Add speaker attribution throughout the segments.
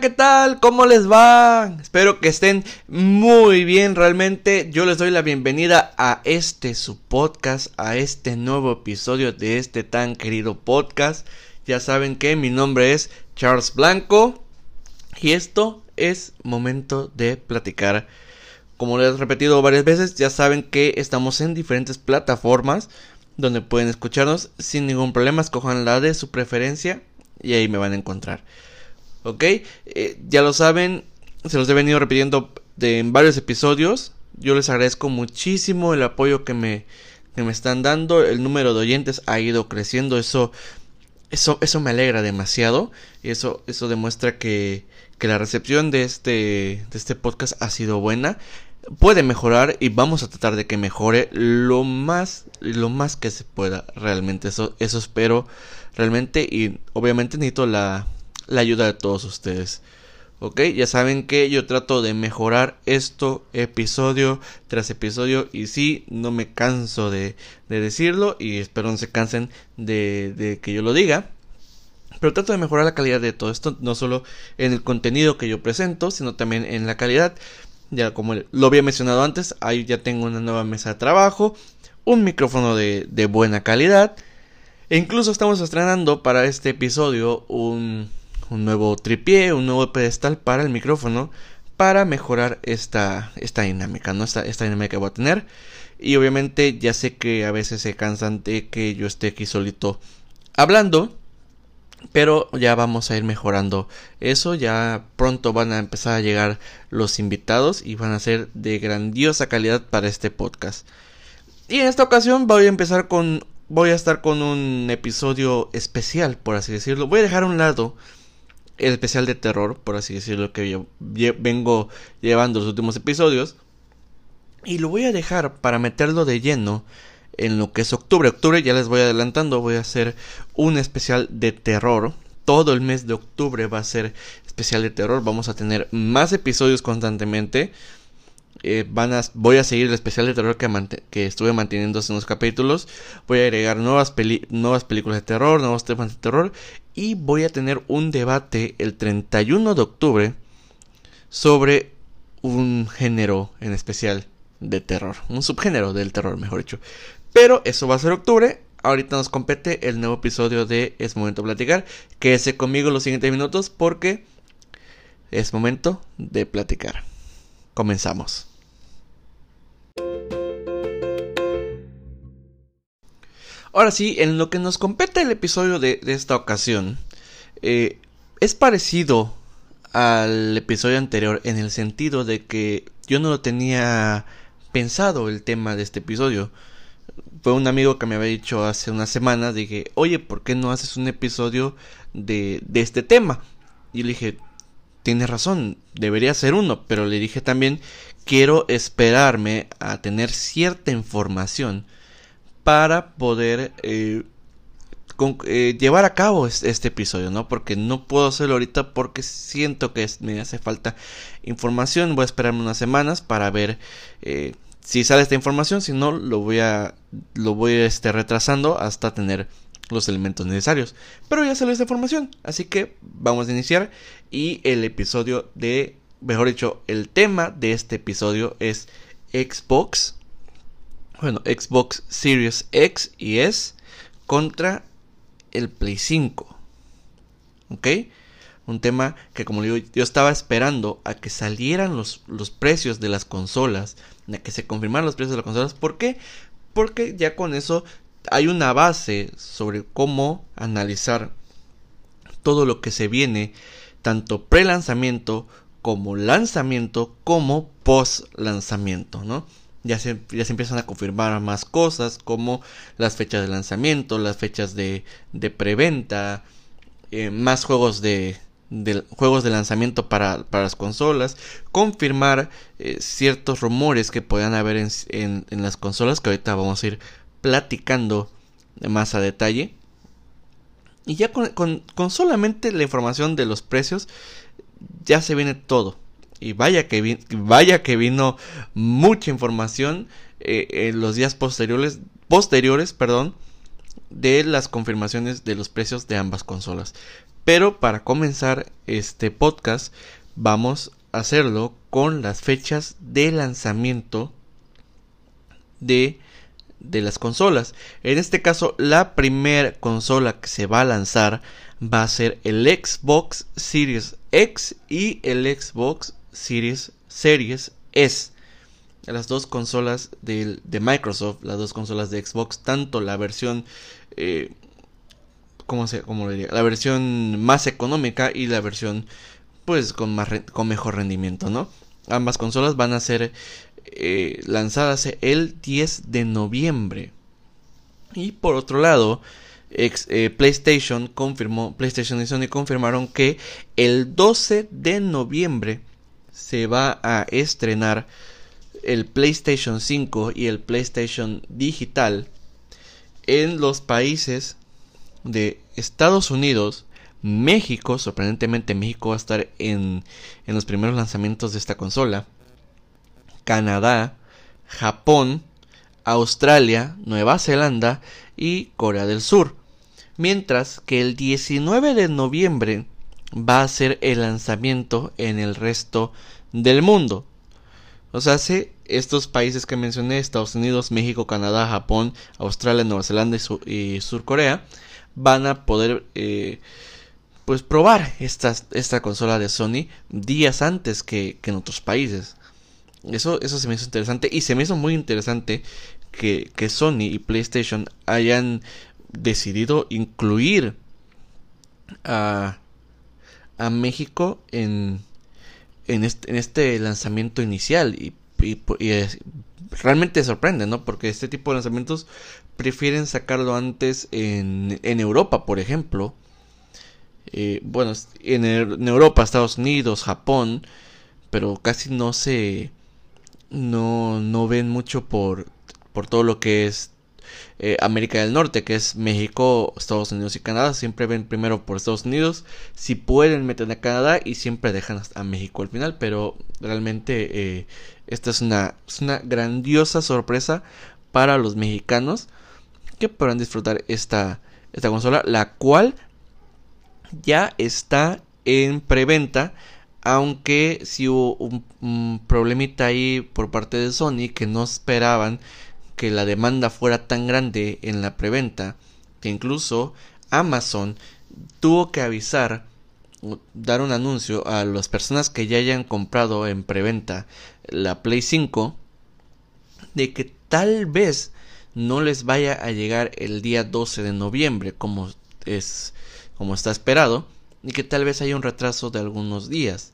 Speaker 1: ¿qué tal? ¿Cómo les va? Espero que estén muy bien. Realmente yo les doy la bienvenida a este su podcast, a este nuevo episodio de este tan querido podcast. Ya saben que mi nombre es Charles Blanco y esto es momento de platicar. Como les he repetido varias veces, ya saben que estamos en diferentes plataformas donde pueden escucharnos sin ningún problema. Escojan la de su preferencia y ahí me van a encontrar. ¿Ok? Eh, ya lo saben, se los he venido repitiendo de, en varios episodios. Yo les agradezco muchísimo el apoyo que me, que me están dando. El número de oyentes ha ido creciendo. Eso, eso, eso me alegra demasiado. Y eso, eso demuestra que, que la recepción de este, de este podcast ha sido buena. Puede mejorar y vamos a tratar de que mejore lo más, lo más que se pueda realmente. Eso, eso espero realmente. Y obviamente necesito la, la ayuda de todos ustedes. Ok, ya saben que yo trato de mejorar esto episodio tras episodio y sí, no me canso de, de decirlo y espero no se cansen de, de, que yo lo diga. Pero trato de mejorar la calidad de todo esto, no solo en el contenido que yo presento, sino también en la calidad. Ya como lo había mencionado antes, ahí ya tengo una nueva mesa de trabajo, un micrófono de, de buena calidad. E incluso estamos estrenando para este episodio un, un nuevo tripié, un nuevo pedestal para el micrófono para mejorar esta, esta dinámica, ¿no? Esta, esta dinámica que voy a tener. Y obviamente ya sé que a veces se cansan de que yo esté aquí solito hablando. Pero ya vamos a ir mejorando eso. Ya pronto van a empezar a llegar los invitados y van a ser de grandiosa calidad para este podcast. Y en esta ocasión voy a empezar con. Voy a estar con un episodio especial, por así decirlo. Voy a dejar a un lado especial de terror, por así decirlo, que yo vengo llevando los últimos episodios. Y lo voy a dejar para meterlo de lleno en lo que es octubre. Octubre ya les voy adelantando, voy a hacer un especial de terror. Todo el mes de octubre va a ser especial de terror. Vamos a tener más episodios constantemente. Eh, van a, voy a seguir el especial de terror que, estuve manteniendo en los capítulos. Voy a agregar nuevas, nuevas películas de terror, nuevos temas de terror. Y voy a tener un debate el 31 de octubre sobre un género en especial de terror. Un subgénero del terror, mejor dicho. Pero eso va a ser octubre. Ahorita nos compete el nuevo episodio de Es Momento de Platicar. Quédese conmigo los siguientes minutos porque es momento de platicar. Comenzamos. Ahora sí, en lo que nos compete el episodio de, esta ocasión, eh, es parecido al episodio anterior en el sentido de que yo no lo tenía pensado el tema de este episodio. Fue un amigo que me había dicho hace unas semanas, dije, oye, ¿por qué no haces un episodio de, de este tema? Y le dije, tiene razón, debería ser uno, pero le dije también, quiero esperarme a tener cierta información para poder eh, eh, llevar a cabo este, episodio, ¿no? Porque no puedo hacerlo ahorita porque siento que me hace falta información. Voy a esperarme unas semanas para ver eh, si sale esta información. Si no, lo voy a lo voy este, retrasando hasta tener los elementos necesarios. Pero ya salió esta información, así que vamos a iniciar y el episodio de, mejor dicho, el tema de este episodio es Xbox, bueno, Xbox Series X y S contra el Play 5. ¿Ok? Un tema que como digo, yo estaba esperando a que salieran los, los precios de las consolas, a que se confirmaran los precios de las consolas. ¿Por qué? Porque ya con eso hay una base sobre cómo analizar todo lo que se viene, tanto pre-lanzamiento como lanzamiento como post-lanzamiento, ¿no? Ya se, ya se empiezan a confirmar más cosas como las fechas de lanzamiento, las fechas de, de preventa, eh, más juegos de, juegos de lanzamiento para, para las consolas, confirmar eh, ciertos rumores que puedan haber en, en, en, las consolas que ahorita vamos a ir platicando más a detalle. Y ya con, con, solamente la información de los precios, ya se viene todo. Y vaya que, vaya que vino mucha información eh, en los días posteriores, posteriores perdón, de las confirmaciones de los precios de ambas consolas. Pero para comenzar este podcast vamos a hacerlo con las fechas de lanzamiento de, de las consolas. En este caso, la primera consola que se va a lanzar va a ser el Xbox Series X y el Xbox Series, Series S. Las dos consolas de, Microsoft, las dos consolas de Xbox, tanto la versión eh, ¿cómo, se, cómo diría? La versión más económica y la versión pues con, más con mejor rendimiento, ¿no? Ambas consolas van a ser eh, lanzadas el 10 de noviembre. Y por otro lado, eh, PlayStation confirmó, PlayStation y Sony confirmaron que el 12 de noviembre se va a estrenar el PlayStation 5 y el PlayStation Digital en los países de Estados Unidos, México, sorprendentemente México va a estar en, en los primeros lanzamientos de esta consola, Canadá, Japón, Australia, Nueva Zelanda y Corea del Sur. Mientras que el 19 de noviembre va a ser el lanzamiento en el resto del mundo. O sea, estos países que mencioné, Estados Unidos, México, Canadá, Japón, Australia, Nueva Zelanda y, Sur Corea, van a poder eh, pues probar esta, esta consola de Sony días antes que, en otros países. Eso, eso se me hizo interesante y se me hizo muy interesante que, que Sony y PlayStation hayan decidido incluir a, a México en, en, este, en lanzamiento inicial y, y, realmente sorprende, ¿no? Porque este tipo de lanzamientos prefieren sacarlo antes en, en Europa, por ejemplo. Eh, bueno, en, en, Europa, Estados Unidos, Japón, pero casi no se no, no ven mucho por, por todo lo que es eh, América del Norte, que es México, Estados Unidos y Canadá. Siempre ven primero por Estados Unidos. Si pueden, meten a Canadá y siempre dejan a México al final. Pero realmente eh, esta es una, una grandiosa sorpresa para los mexicanos que podrán disfrutar esta, esta consola, la cual ya está en preventa. Aunque si hubo un, un, problemita ahí por parte de Sony que no esperaban que la demanda fuera tan grande en la preventa que incluso Amazon tuvo que avisar dar un anuncio a las personas que ya hayan comprado en preventa la Play 5 de que tal vez no les vaya a llegar el día 12 de noviembre como es como está esperado y que tal vez haya un retraso de algunos días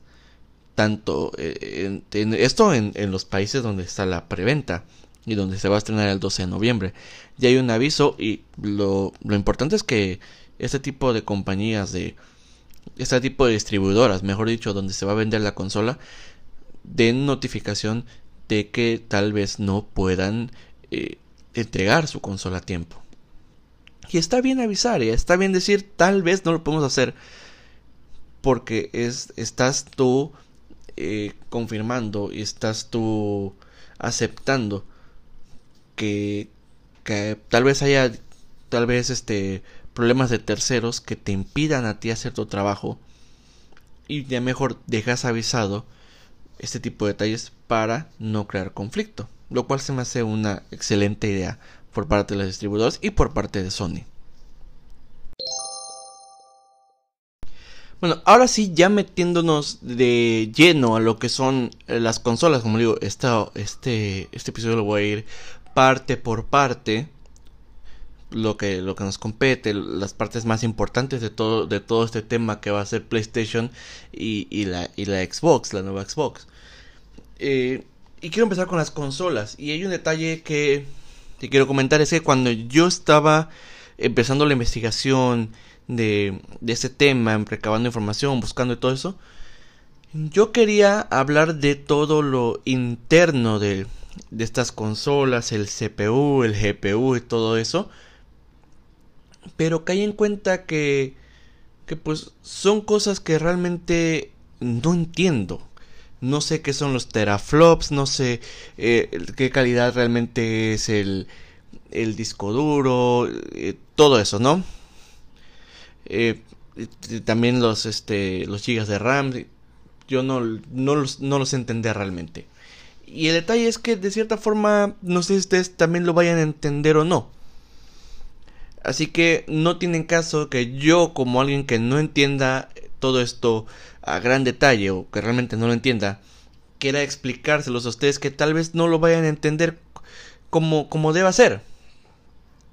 Speaker 1: tanto eh, en, esto en, en los países donde está la preventa y donde se va a estrenar el 12 de noviembre. Ya hay un aviso y lo, lo importante es que este tipo de compañías de este tipo de distribuidoras, mejor dicho, donde se va a vender la consola, den notificación de que tal vez no puedan eh, entregar su consola a tiempo. Y está bien avisar, y está bien decir tal vez no lo podemos hacer porque es, estás tú eh, confirmando y estás tú aceptando que, tal vez haya tal vez este problemas de terceros que te impidan a ti hacer tu trabajo y ya mejor dejas avisado este tipo de detalles para no crear conflicto, lo cual se me hace una excelente idea por parte de los distribuidores y por parte de Sony. Bueno, ahora sí, ya metiéndonos de lleno a lo que son las consolas, como digo, esta, este, este episodio lo voy a ir parte por parte lo que, lo que nos compete, las partes más importantes de todo, de todo este tema que va a ser PlayStation y, y, la, y la Xbox, la nueva Xbox. Eh, y quiero empezar con las consolas. Y hay un detalle que quiero comentar, es que cuando yo estaba empezando la investigación de, de este tema, recabando información, buscando y todo eso, yo quería hablar de todo lo interno de, de estas consolas, el CPU, el GPU y todo eso. Pero caí en cuenta que, que pues son cosas que realmente no entiendo. No sé qué son los teraflops, no sé eh, qué calidad realmente es el, el disco duro, eh, todo eso, ¿no? Eh, también los, este, los gigas de RAM, yo no, no, los, no los entendí realmente. Y el detalle es que de cierta forma, no sé si ustedes también lo vayan a entender o no. Así que no tienen caso que yo como alguien que no entienda todo esto a gran detalle o que realmente no lo entienda, quiera explicárselos a ustedes que tal vez no lo vayan a entender como, como deba ser.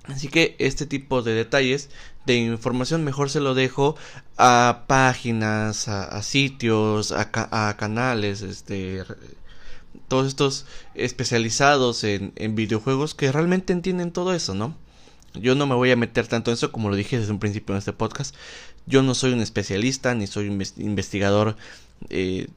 Speaker 1: Así que este tipo de detalles de información mejor se lo dejo a páginas, a, sitios, a, a, canales, este, todos estos especializados en, videojuegos que realmente entienden todo eso, ¿no? Yo no me voy a meter tanto en eso como lo dije desde un principio en este podcast. Yo no soy un especialista, ni soy un investigador eh,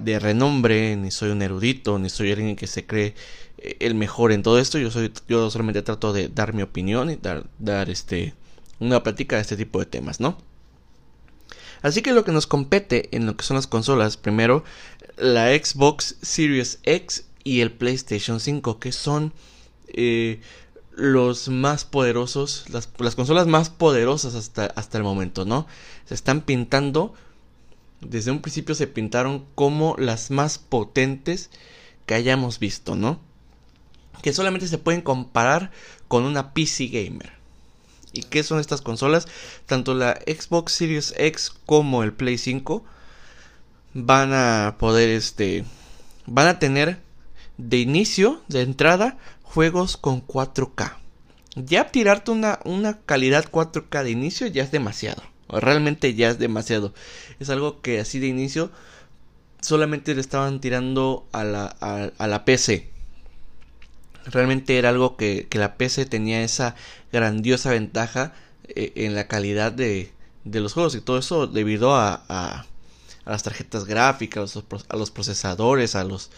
Speaker 1: de renombre, ni soy un erudito, ni soy alguien que se cree eh, el mejor en todo esto. Yo soy, yo solamente trato de dar mi opinión y dar, dar este una plática de este tipo de temas, ¿no? Así que lo que nos compete en lo que son las consolas, primero la Xbox Series X y el PlayStation 5, que son eh, los más poderosos, las, las, consolas más poderosas hasta, hasta el momento, ¿no? Se están pintando, desde un principio se pintaron como las más potentes que hayamos visto, ¿no? Que solamente se pueden comparar con una PC gamer. ¿Y qué son estas consolas? Tanto la Xbox Series X como el Play 5 van a poder, este, van a tener de inicio, de entrada, juegos con 4K. Ya tirarte una, una calidad 4K de inicio ya es demasiado. Realmente ya es demasiado. Es algo que así de inicio solamente le estaban tirando a la, a, la PC. Realmente era algo que, que, la PC tenía esa grandiosa ventaja eh, en la calidad de, de, los juegos y todo eso debido a, a, a las tarjetas gráficas, a los, procesadores, a los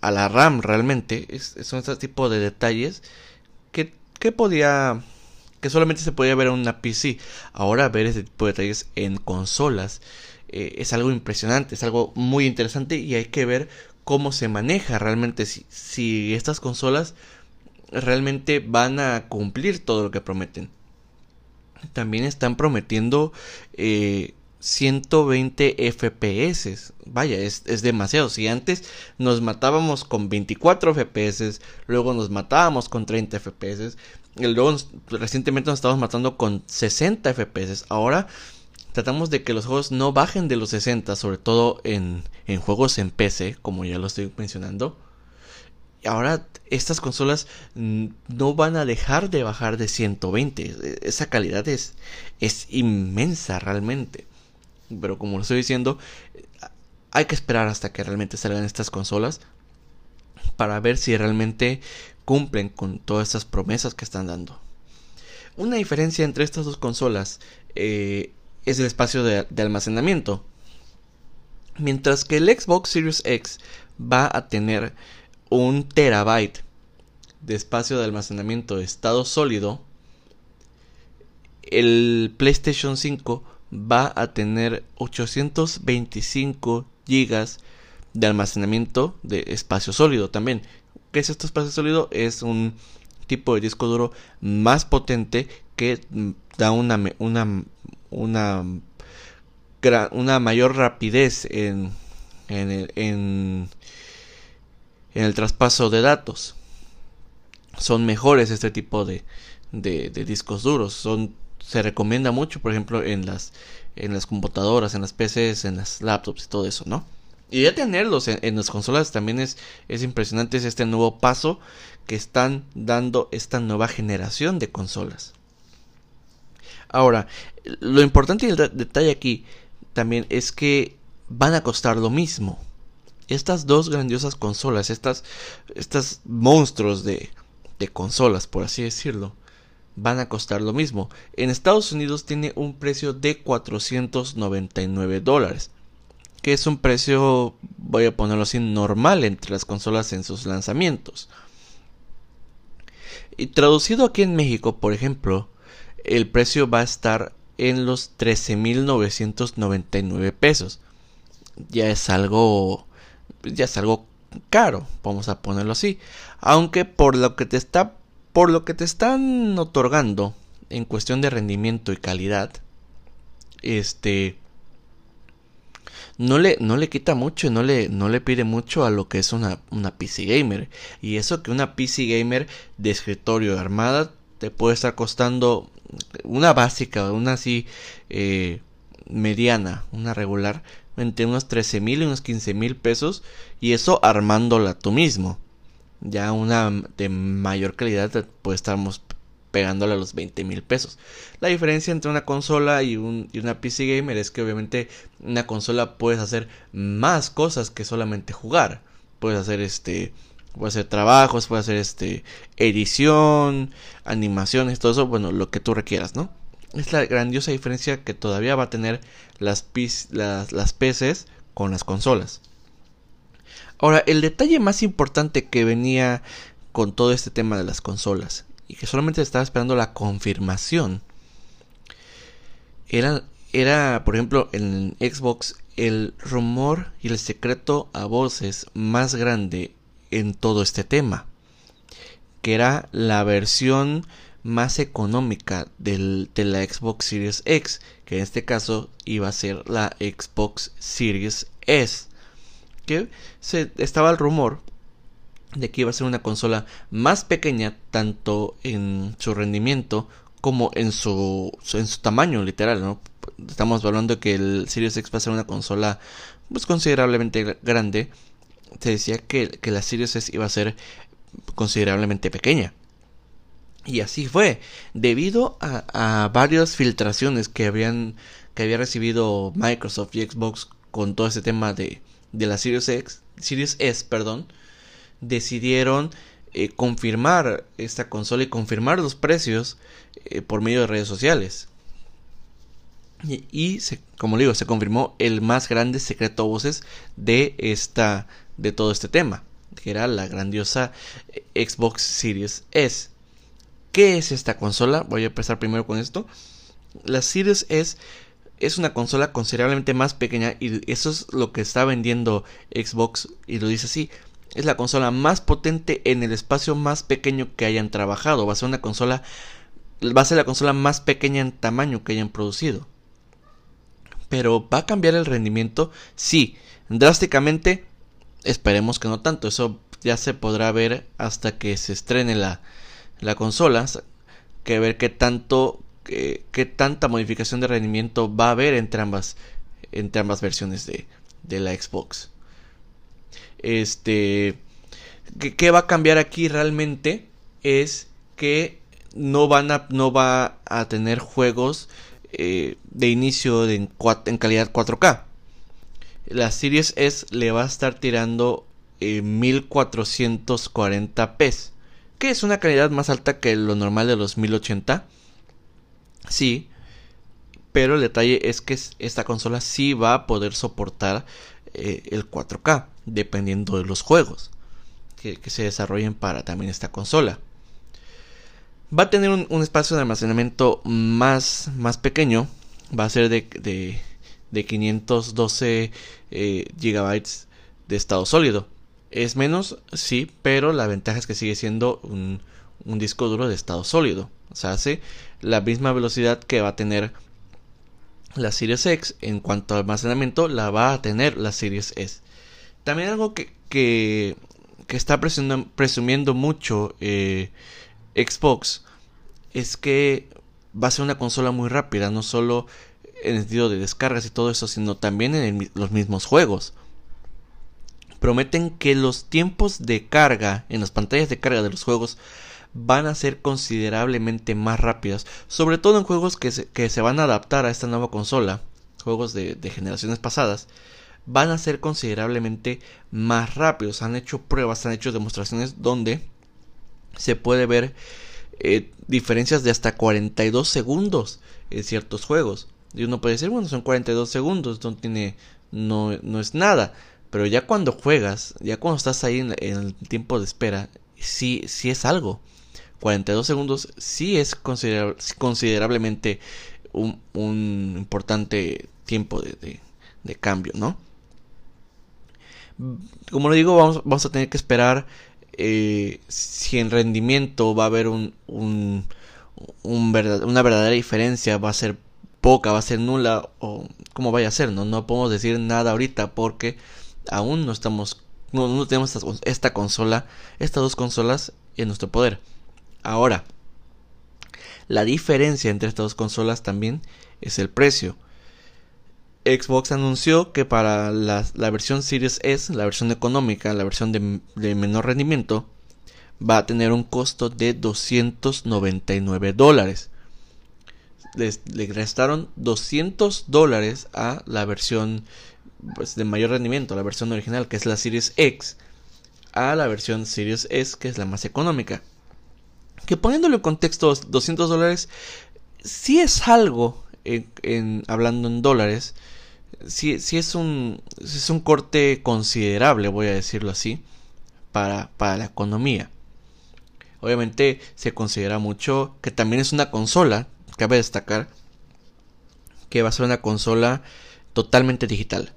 Speaker 1: a la RAM realmente. Es, son este tipo de detalles que, que podía que solamente se podía ver en una PC. Ahora ver ese tipo de detalles en consolas eh, es algo impresionante, es algo muy interesante y hay que ver cómo se maneja realmente si, si estas consolas realmente van a cumplir todo lo que prometen. También están prometiendo eh, 120 FPS. Vaya, es, demasiado. Si antes nos matábamos con 24 FPS, luego nos matábamos con 30 FPS, y luego recientemente nos estamos matando con 60 FPS. Ahora tratamos de que los juegos no bajen de los 60, sobre todo en, en juegos en PC, como ya lo estoy mencionando. Ahora estas consolas no van a dejar de bajar de 120. E, esa calidad es, es inmensa realmente. Pero como lo estoy diciendo, hay que esperar hasta que realmente salgan estas consolas para ver si realmente cumplen con todas estas promesas que están dando. Una diferencia entre estas dos consolas eh, es el espacio de, almacenamiento. Mientras que el Xbox Series X va a tener un terabyte de espacio de almacenamiento de estado sólido, el PlayStation 5 va a tener 825 gigas de almacenamiento de espacio sólido también. ¿Qué es este espacio sólido? Es un tipo de disco duro más potente que da una una una, una mayor rapidez en, en, el, en el traspaso de datos. Son mejores este tipo de, de, de discos duros. Son se recomienda mucho, por ejemplo, en las, en las computadoras, en las PCs, en las laptops y todo eso, ¿no? Y ya tenerlos en, las consolas también es, es impresionante, es este nuevo paso que están dando esta nueva generación de consolas. Ahora, lo importante y el detalle aquí también es que van a costar lo mismo. Estas dos grandiosas consolas, estas, estas monstruos de, de consolas, por así decirlo, van a costar lo mismo. En Estados Unidos tiene un precio de 499 dólares, que es un precio, voy a ponerlo así, normal entre las consolas en sus lanzamientos. Y traducido aquí en México, por ejemplo, el precio va a estar en los 13.999 pesos. Ya es algo, ya es algo caro, vamos a ponerlo así. Aunque por lo que te está por lo que te están otorgando en cuestión de rendimiento y calidad, este no le, no le quita mucho, no le, no le pide mucho a lo que es una, una PC gamer. Y eso que una PC gamer de escritorio armada te puede estar costando una básica, una así eh, mediana, una regular, entre unos 13 mil y unos 15 mil pesos. Y eso armándola tú mismo. Ya una de mayor calidad puede estar pegándole a los 20 mil pesos. La diferencia entre una consola y, un, y una PC gamer es que obviamente una consola puedes hacer más cosas que solamente jugar. Puedes hacer este puedes hacer trabajos, puedes hacer este edición, animaciones, todo eso, bueno, lo que tú requieras, ¿no? Es la grandiosa diferencia que todavía va a tener las, las, las PCs con las consolas. Ahora, el detalle más importante que venía con todo este tema de las consolas y que solamente estaba esperando la confirmación. Era, era, por ejemplo, en Xbox el rumor y el secreto a voces más grande en todo este tema, que era la versión más económica de la Xbox Series X, que en este caso iba a ser la Xbox Series S, que se, estaba el rumor de que iba a ser una consola más pequeña tanto en su rendimiento como en su, en su tamaño literal, ¿no? Estamos hablando que el Series X va a ser una consola pues considerablemente grande. Se decía que, que la Series S iba a ser considerablemente pequeña. Y así fue, debido a, a varias filtraciones que habían que había recibido Microsoft y Xbox con todo ese tema de, de la Series X, Series S, perdón, decidieron eh, confirmar esta consola y confirmar los precios eh, por medio de redes sociales. Y, como digo, se confirmó el más grande secreto voces de esta de todo este tema, que era la grandiosa eh, Xbox Series S. ¿Qué es esta consola? Voy a empezar primero con esto. La Series S es una consola considerablemente más pequeña y eso es lo que está vendiendo Xbox y lo dice así es la consola más potente en el espacio más pequeño que hayan trabajado. Va a ser una consola. Va a ser la consola más pequeña en tamaño que hayan producido. Pero ¿va a cambiar el rendimiento? Sí. Drásticamente. Esperemos que no tanto. Eso ya se podrá ver hasta que se estrene la, la consola. Que ver qué tanto. Qué, tanta modificación de rendimiento va a haber entre ambas. Entre ambas versiones de, de la Xbox. Este, ¿qué, va a cambiar aquí realmente? Es que no van a, no va a tener juegos eh, de inicio en, en, calidad 4K. La Series S le va a estar tirando eh, 1440p, que es una calidad más alta que lo normal de los 1080. Sí, pero el detalle es que esta consola sí va a poder soportar eh, el 4K, dependiendo de los juegos que, se desarrollen para también esta consola. Va a tener un, espacio de almacenamiento más, más pequeño, va a ser de, de, 512 eh, gigabytes de estado sólido. Es menos, sí, pero la ventaja es que sigue siendo un, un disco duro de estado sólido. O sea, hace la misma velocidad que va a tener la Series X en cuanto a almacenamiento la va a tener la Series S. También algo que, que, está presumiendo, mucho eh, Xbox es que va a ser una consola muy rápida, no solo en el sentido de descargas y todo eso, sino también en los mismos juegos. Prometen que los tiempos de carga en las pantallas de carga de los juegos van a ser considerablemente más rápidas, sobre todo en juegos que se, que se van a adaptar a esta nueva consola, juegos de, generaciones pasadas, van a ser considerablemente más rápidos. Han hecho pruebas, han hecho demostraciones donde se puede ver eh, diferencias de hasta 42 segundos en ciertos juegos. Y uno puede decir, bueno, son 42 segundos, no tiene, no, no es nada. Pero ya cuando juegas, ya cuando estás ahí en, en el tiempo de espera, sí, sí es algo. 42 segundos sí es considerablemente un, importante tiempo de, cambio, ¿no? Como lo digo, vamos, a tener que esperar eh, si en rendimiento va a haber un, un, una verdadera diferencia, va a ser poca, va a ser nula o cómo vaya a ser, no, no podemos decir nada ahorita porque aún no estamos, no, no tenemos esta consola, estas dos consolas en nuestro poder. Ahora, la diferencia entre estas dos consolas también es el precio. Xbox anunció que para la, versión Series S, la versión económica, la versión de, menor rendimiento, va a tener un costo de 299 dólares. le restaron 200 dólares a la versión pues, de mayor rendimiento, la versión original que es la Series X, a la versión Series S que es la más económica. Que poniéndolo en contexto, 200 dólares sí es algo, en, hablando en dólares, sí, es, un, es un corte considerable, voy a decirlo así, para, para la economía. Obviamente se considera mucho que también es una consola, cabe destacar que va a ser una consola totalmente digital.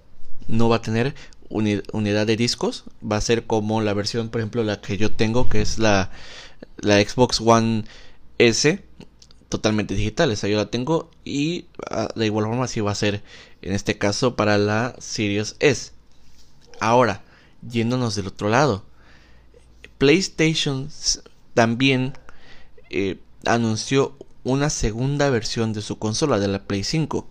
Speaker 1: No va a tener unidad de discos, va a ser como la versión, por ejemplo, la que yo tengo, que es la, la Xbox One S, totalmente digital, esa yo la tengo y ah, de igual forma así va a ser en este caso para la Series S. Ahora, yéndonos del otro lado, PlayStation también eh, anunció una segunda versión de su consola, de la Play 5.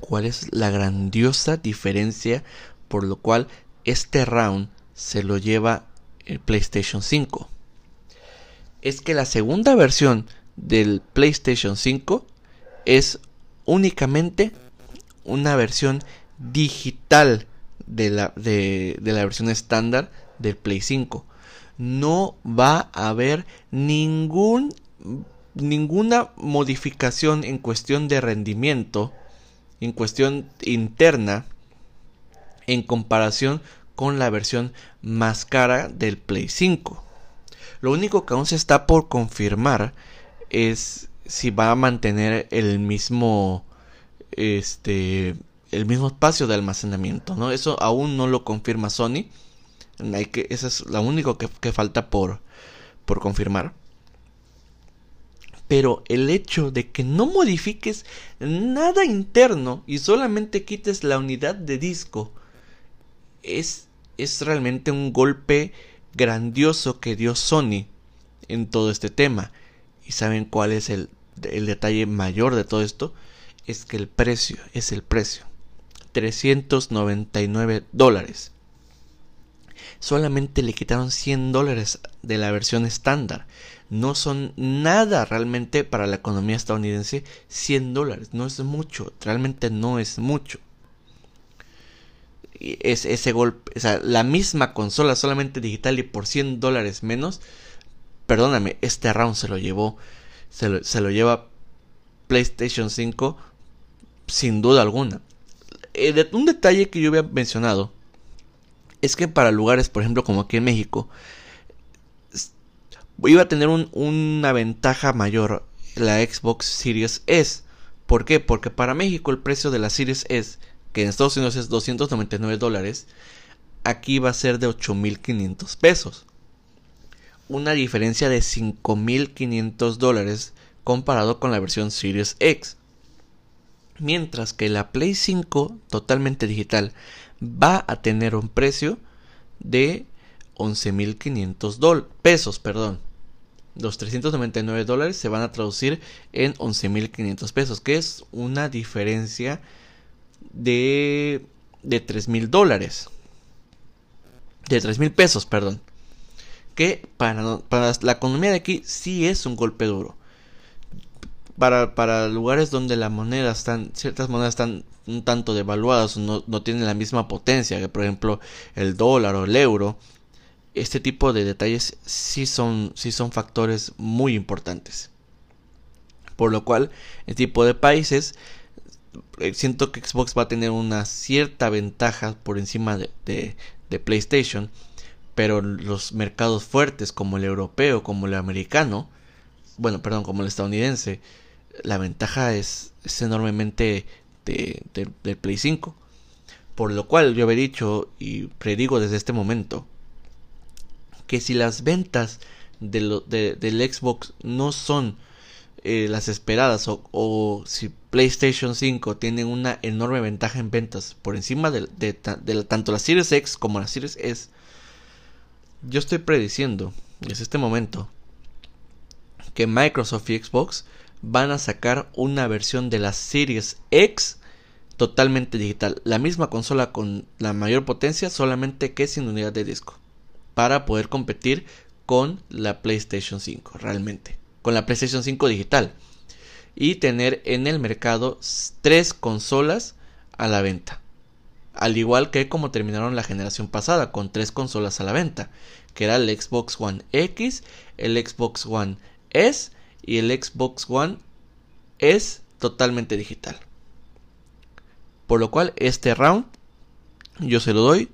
Speaker 1: ¿Cuál es la grandiosa diferencia por lo cual este round se lo lleva el PlayStation 5? Es que la segunda versión del PlayStation 5 es únicamente una versión digital de la, de, la versión estándar del Play 5. No va a haber ningún, ninguna modificación en cuestión de rendimiento, en cuestión interna, en comparación con la versión más cara del Play 5. Lo único que aún se está por confirmar es si va a mantener el mismo este el mismo espacio de almacenamiento, ¿no? Eso aún no lo confirma Sony. Hay que, eso es lo único que, que falta por, por confirmar. Pero el hecho de que no modifiques nada interno y solamente quites la unidad de disco es, es realmente un golpe grandioso que dio Sony en todo este tema. ¿Y saben cuál es el, el detalle mayor de todo esto? Es que el precio es el precio. 399 dólares. Solamente le quitaron 100 dólares de la versión estándar. No son nada realmente para la economía estadounidense 100 dólares. No es mucho. Realmente no es mucho. Es ese golpe, o sea, la misma consola solamente digital y por 100 dólares menos perdóname, este round se lo llevó, se lo, lleva PlayStation 5 sin duda alguna. Eh, un detalle que yo había mencionado es que para lugares, por ejemplo, como aquí en México, iba a tener una ventaja mayor la Xbox Series S. ¿Por qué? Porque para México el precio de la Series S, en Estados Unidos es 299 dólares, aquí va a ser de 8500 pesos una diferencia de 5.500 dólares comparado con la versión Series X. Mientras que la Play 5 totalmente digital va a tener un precio de 11.500 pesos, perdón. Los 399 dólares se van a traducir en 11.500 pesos, que es una diferencia de, de 3.000 dólares. De 3.000 pesos, perdón que para, para, la economía de aquí sí es un golpe duro. Para, para lugares donde la moneda están, ciertas monedas están un tanto devaluadas no, no tienen la misma potencia que por ejemplo el dólar o el euro, este tipo de detalles sí son, sí son factores muy importantes. Por lo cual, el tipo de países, siento que Xbox va a tener una cierta ventaja por encima de, de PlayStation pero los mercados fuertes como el europeo, como el americano, bueno, perdón, como el estadounidense, la ventaja es, enormemente de, del Play 5. Por lo cual yo he dicho y predigo desde este momento que si las ventas de del Xbox no son eh, las esperadas o, si PlayStation 5 tiene una enorme ventaja en ventas por encima de, tanto la Series X como la Series S, yo estoy prediciendo desde este momento que Microsoft y Xbox van a sacar una versión de la Series X totalmente digital. La misma consola con la mayor potencia, solamente que sin unidad de disco. Para poder competir con la PlayStation 5, realmente. Con la PlayStation 5 digital. Y tener en el mercado tres consolas a la venta. Al igual que como terminaron la generación pasada, con tres consolas a la venta. Que era el Xbox One X, el Xbox One S y el Xbox One es totalmente digital. Por lo cual este round yo se lo doy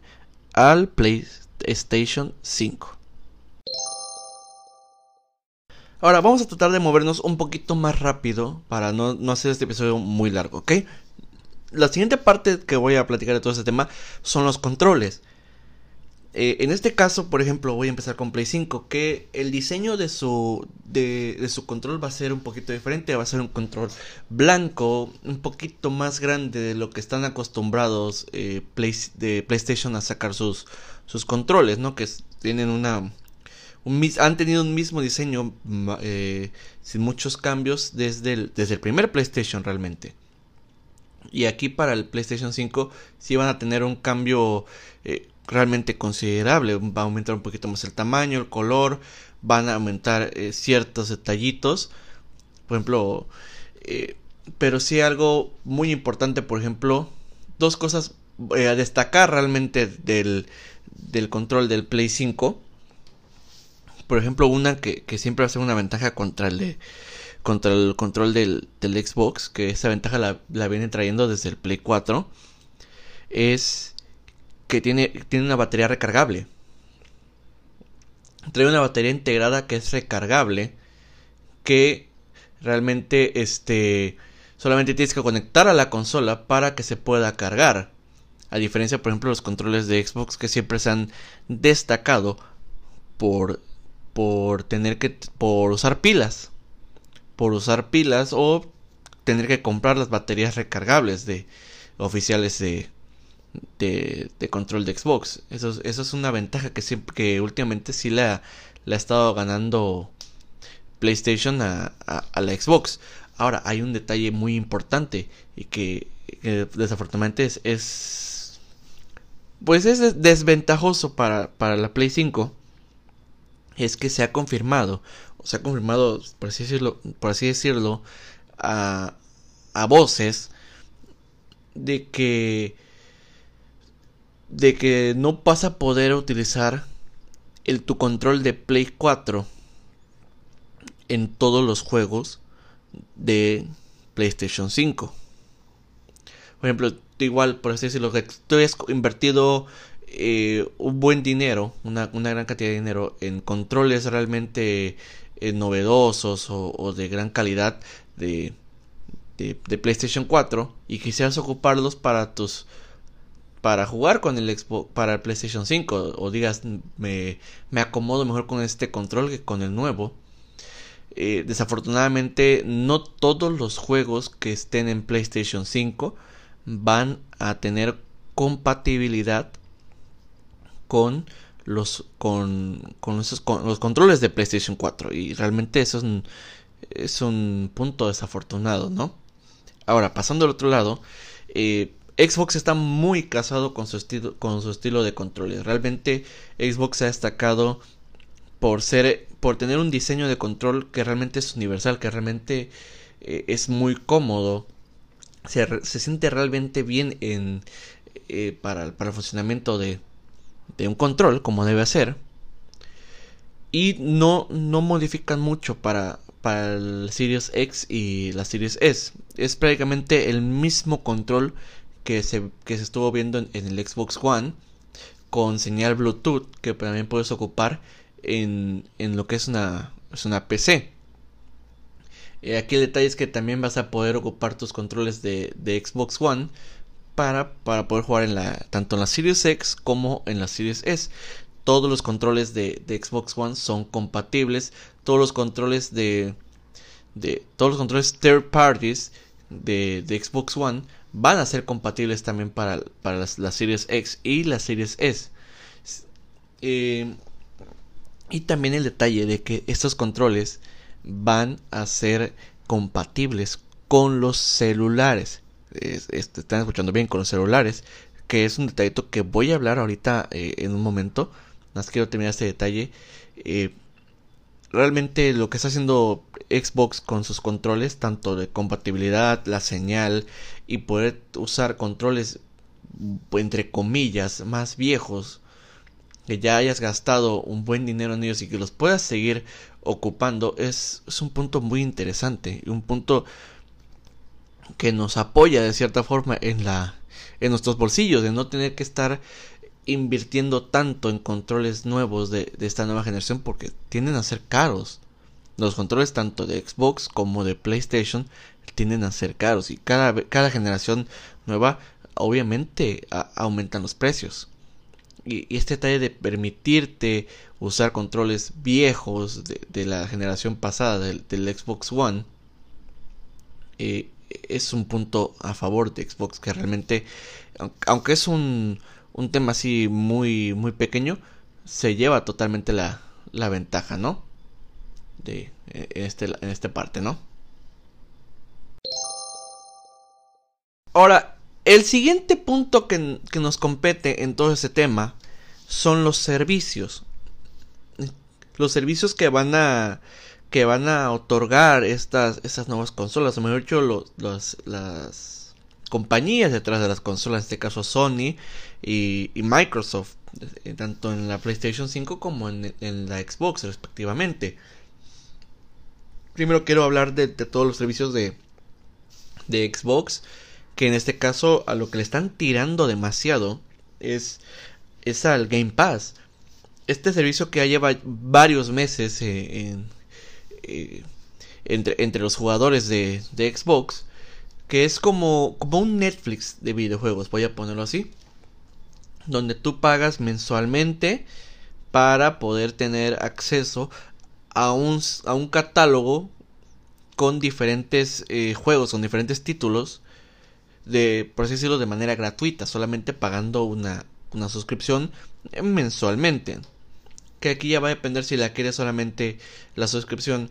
Speaker 1: al PlayStation 5. Ahora vamos a tratar de movernos un poquito más rápido para no, hacer este episodio muy largo, ¿ok? La siguiente parte que voy a platicar de todo este tema son los controles. Eh, en este caso, por ejemplo, voy a empezar con Play 5, que el diseño de su, de, su control va a ser un poquito diferente, va a ser un control blanco, un poquito más grande de lo que están acostumbrados eh, de PlayStation a sacar sus, sus controles, ¿no? Que tienen una... han tenido un mismo diseño eh, sin muchos cambios desde el, desde el primer PlayStation realmente. Y aquí para el PlayStation 5 sí van a tener un cambio realmente considerable. Va a aumentar un poquito más el tamaño, el color, van a aumentar eh, ciertos detallitos. Por ejemplo, eh, pero sí algo muy importante, por ejemplo, dos cosas eh, a destacar realmente del, del control del Play 5. Por ejemplo, una que, que, siempre va a ser una ventaja contra el, contra el control del, del Xbox, que esa ventaja la, la viene trayendo desde el Play 4, es que tiene, tiene una batería recargable. Trae una batería integrada que es recargable. Que realmente este, solamente tienes que conectar a la consola para que se pueda cargar. A diferencia, por ejemplo, los controles de Xbox que siempre se han destacado por, por tener que por usar pilas. Por usar pilas o tener que comprar las baterías recargables de oficiales de, de, control de Xbox. Eso, eso, es una ventaja que, siempre, que últimamente sí la, ha estado ganando PlayStation a, la Xbox. Ahora, hay un detalle muy importante y que, desafortunadamente es, es, Pues es desventajoso para, para la Play 5. Es que se ha confirmado, se ha confirmado, por así decirlo, por así decirlo a, a voces de que de que no vas a poder utilizar el, tu control de Play 4 en todos los juegos de PlayStation 5. Por ejemplo, igual, por así decirlo, que tú has invertido eh, un buen dinero, una, gran cantidad de dinero en controles realmente eh, novedosos o, de gran calidad de, de, PlayStation 4 y quisieras ocuparlos para tus para jugar con el para el PlayStation 5 o digas me, me acomodo mejor con este control que con el nuevo. Eh, desafortunadamente no todos los juegos que estén en PlayStation 5 van a tener compatibilidad con los con, con, esos, con los controles de PlayStation 4 y realmente eso es un, punto desafortunado, ¿no? Ahora, pasando al otro lado, eh, Xbox está muy casado con su estilo, con su estilo de controles. Realmente Xbox se ha destacado por ser, por tener un diseño de control que realmente es universal, que realmente eh, es muy cómodo. Se, se, siente realmente bien en, eh, para, para, el funcionamiento de, de un control, como debe ser. Y no, no modifican mucho para, para el Series X y la Series S. Es prácticamente el mismo control que se, que se estuvo viendo en, el Xbox One con señal Bluetooth que también puedes ocupar en, en lo que es una, es una PC. Eh, aquí el detalle es que también vas a poder ocupar tus controles de, de Xbox One para, para, poder jugar en la, tanto en la Series X como en la Series S. Todos los controles de, de Xbox One son compatibles. Todos los controles de, de todos los controles third parties de, Xbox One van a ser compatibles también para, para las, Series X y las Series S. Eh, y también el detalle de que estos controles van a ser compatibles con los celulares. Están escuchando bien con los celulares. Que es un detallito que voy a hablar ahorita eh, en un momento. Más quiero terminar este detalle. Eh, realmente lo que está haciendo Xbox con sus controles, tanto de compatibilidad, la señal y poder usar controles entre comillas más viejos, que ya hayas gastado un buen dinero en ellos y que los puedas seguir ocupando, es, es un punto muy interesante y un punto que nos apoya de cierta forma en la en nuestros bolsillos de no tener que estar invirtiendo tanto en controles nuevos de, esta nueva generación porque tienden a ser caros. Los controles tanto de Xbox como de PlayStation tienden a ser caros y cada, cada generación nueva obviamente aumentan los precios. Y, este detalle de permitirte usar controles viejos de, la generación pasada del, Xbox One eh, es un punto a favor de Xbox que realmente aunque es un un tema así muy, muy pequeño, se lleva totalmente la, la ventaja, ¿no? De, en, este, en esta parte, ¿no? Ahora, el siguiente punto que, que, nos compete en todo ese tema son los servicios. Los servicios que van a que van a otorgar estas, estas nuevas consolas, o mejor dicho, los, los, las compañías detrás de las consolas, en este caso Sony y, Microsoft, eh, tanto en la PlayStation 5 como en, la Xbox respectivamente. Primero quiero hablar de, todos los servicios de, de Xbox, que en este caso a lo que le están tirando demasiado es, es al Game Pass. Este servicio que ya lleva varios meses eh, eh, entre, entre, los jugadores de, de Xbox que es como, como un Netflix de videojuegos, voy a ponerlo así, donde tú pagas mensualmente para poder tener acceso a un, a un catálogo con diferentes eh, juegos, con diferentes títulos, de, por así decirlo, de manera gratuita, solamente pagando una, una suscripción mensualmente. Que aquí ya va a depender si la quieres solamente la suscripción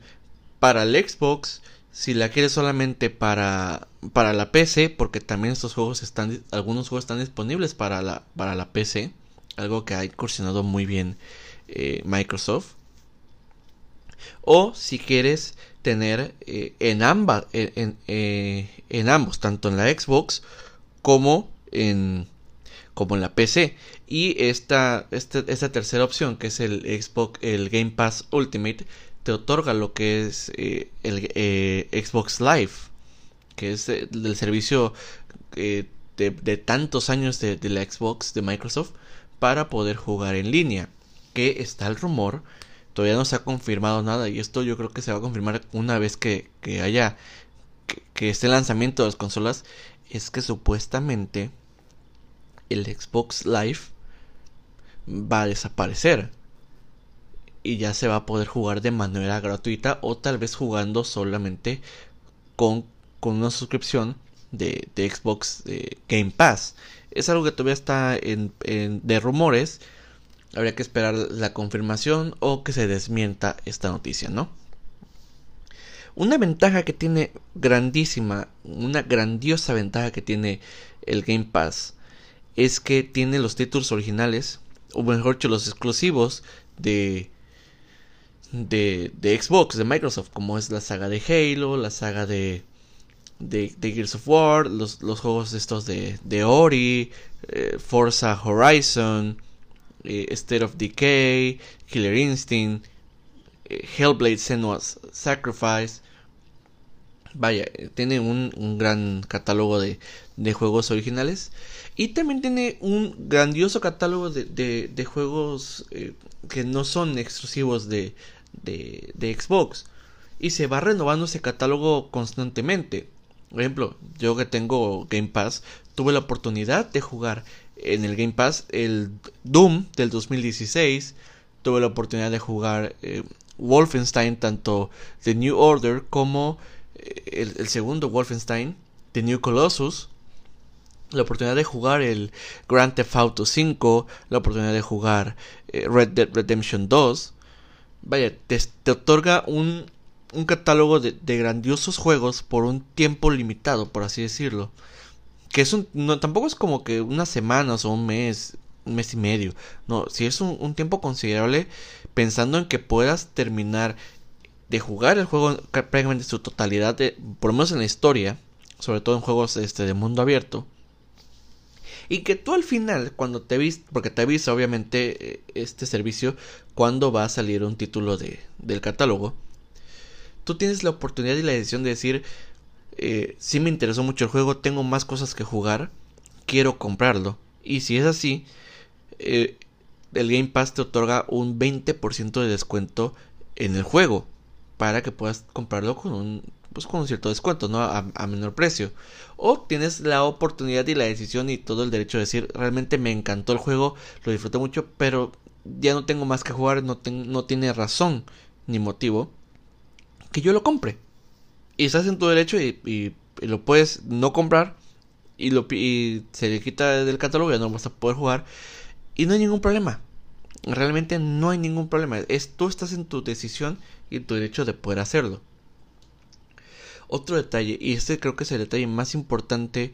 Speaker 1: para el Xbox, si la quieres solamente para, para la PC, porque también estos juegos están, algunos juegos están disponibles para la, para la PC, algo que ha incursionado muy bien eh, Microsoft. O si quieres tener eh, en, ambas, eh, en, ambos, tanto en la Xbox como en, como en la PC. Y esta, esta, esta tercera opción, que es el Xbox, el Game Pass Ultimate, te otorga lo que es eh, el eh, Xbox Live, que es el eh, del servicio de, tantos años de, la Xbox de Microsoft para poder jugar en línea. Que está el rumor, todavía no se ha confirmado nada y esto yo creo que se va a confirmar una vez que, haya que, que el lanzamiento de las consolas. Es que supuestamente el Xbox Live va a desaparecer y ya se va a poder jugar de manera gratuita o tal vez jugando solamente con, con una suscripción de, de Xbox Game Pass. Es algo que todavía está en, de rumores. Habría que esperar la confirmación o que se desmienta esta noticia, ¿no? Una ventaja que tiene grandísima, una grandiosa ventaja que tiene el Game Pass es que tiene los títulos originales, o mejor dicho, los exclusivos de, de, de, Xbox, de Microsoft, como es la saga de Halo, la saga de, de, Gears of War, los, los, juegos estos de, de Ori, eh, Forza Horizon, eh, State of Decay, Killer Instinct, eh, Hellblade Senua's Sacrifice. Vaya, tiene un, un gran catálogo de, de, juegos originales. Y también tiene un grandioso catálogo de, juegos que no son exclusivos de, de, Xbox. Y se va renovando ese catálogo constantemente. Por ejemplo, yo que tengo Game Pass, tuve la oportunidad de jugar en el Game Pass el Doom del 2016, tuve la oportunidad de jugar eh, Wolfenstein, tanto The New Order como eh, el, segundo Wolfenstein, The New Colossus, la oportunidad de jugar el Grand Theft Auto 5, la oportunidad de jugar eh, Red Dead Redemption 2. Vaya, te, otorga un, un catálogo de, de, grandiosos juegos por un tiempo limitado, por así decirlo. Que es un, no, tampoco es como que unas semanas o un mes, un mes y medio. No, si es un, un tiempo considerable pensando en que puedas terminar de jugar el juego prácticamente en su totalidad, de, por lo menos en la historia, sobre todo en juegos este, de mundo abierto. Y que tú al final, cuando te viste, porque te avisa obviamente eh, este servicio, cuando va a salir un título de, del catálogo, tú tienes la oportunidad y la decisión de decir, eh, si me interesó mucho el juego, tengo más cosas que jugar, quiero comprarlo. Y si es así, eh, el Game Pass te otorga un 20% de descuento en el juego para que puedas comprarlo con un pues con un cierto descuento, ¿no? A, menor precio. O tienes la oportunidad y la decisión y todo el derecho de decir, realmente me encantó el juego, lo disfruté mucho, pero ya no tengo más que jugar, no, tiene razón ni motivo que yo lo compre. Y estás en tu derecho y, lo puedes no comprar y, lo, se le quita del catálogo, ya no vas a poder jugar y no hay ningún problema. Realmente no hay ningún problema. Es, tú estás en tu decisión y tu derecho de poder hacerlo. Otro detalle, y este creo que es el detalle más importante,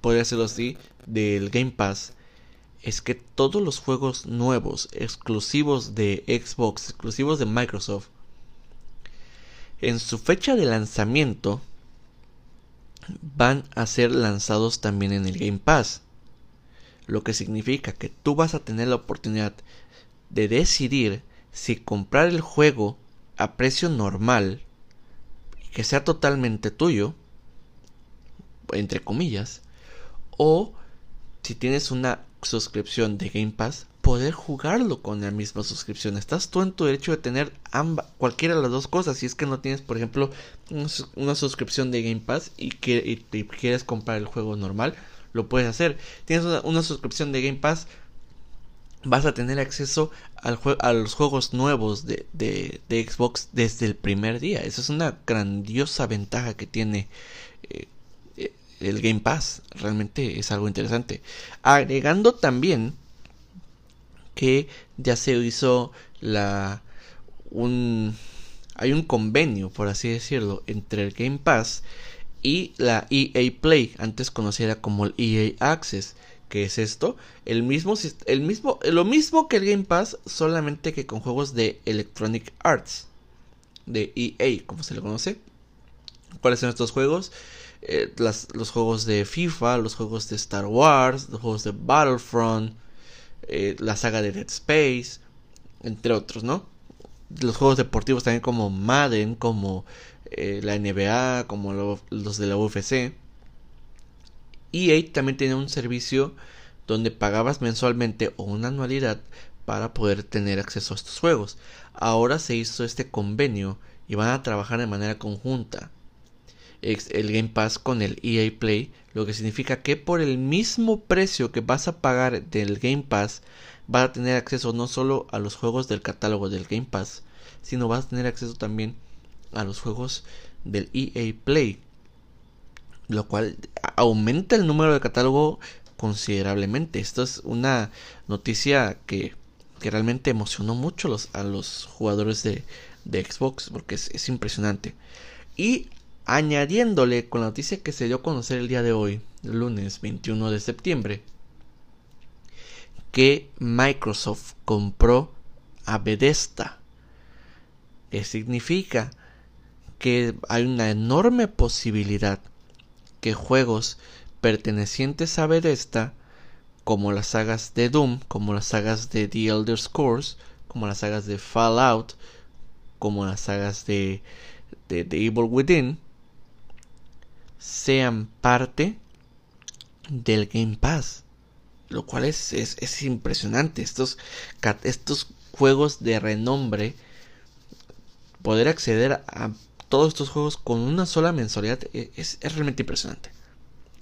Speaker 1: podría ser así, del Game Pass, es que todos los juegos nuevos, exclusivos de Xbox, exclusivos de Microsoft, en su fecha de lanzamiento, van a ser lanzados también en el Game Pass. Lo que significa que tú vas a tener la oportunidad de decidir si comprar el juego a precio normal que sea totalmente tuyo, entre comillas, o si tienes una suscripción de Game Pass, poder jugarlo con la misma suscripción. Estás tú en tu derecho de tener ambas, cualquiera de las dos cosas. Si es que no tienes, por ejemplo, una suscripción de Game Pass y, que, y quieres comprar el juego normal, lo puedes hacer. Tienes una, suscripción de Game Pass, vas a tener acceso a los juegos nuevos de, Xbox desde el primer día. Esa es una grandiosa ventaja que tiene eh, eh, el Game Pass. Realmente es algo interesante. Agregando también que ya se hizo un hay un convenio por así decirlo entre el Game Pass y la EA Play, antes conocida como el EA Access. Que es esto? El mismo, el mismo, lo mismo que el Game Pass, solamente que con juegos de Electronic Arts, de EA, como se le conoce. ¿Cuáles son estos juegos? Eh, los juegos de FIFA, los juegos de Star Wars, los juegos de Battlefront, eh, la saga de Dead Space, entre otros, ¿no? Los juegos deportivos también como Madden, como eh, la NBA, como los de la UFC. EA también tiene un servicio donde pagabas mensualmente o una anualidad para poder tener acceso a estos juegos. Ahora se hizo este convenio y van a trabajar de manera conjunta el Game Pass con el EA Play, lo que significa que por el mismo precio que vas a pagar del Game Pass, vas a tener acceso no solo a los juegos del catálogo del Game Pass, sino vas a tener acceso también a los juegos del EA Play, lo cual aumenta el número de catálogo considerablemente. Esto es una noticia que, que realmente emocionó mucho a los jugadores de, de Xbox porque es, es, impresionante. Y añadiéndole con la noticia que se dio a conocer el día de hoy, lunes 21 de septiembre, que Microsoft compró a Bethesda. ¿Qué significa? que hay una enorme posibilidad que juegos pertenecientes a Bethesda, como las sagas de Doom, como las sagas de The Elder Scrolls, como las sagas de Fallout, como las sagas de, The Evil Within, sean parte del Game Pass. Lo cual es, es, es impresionante. Estos, estos juegos de renombre, poder acceder a todos estos juegos con una sola mensualidad e, es, realmente impresionante.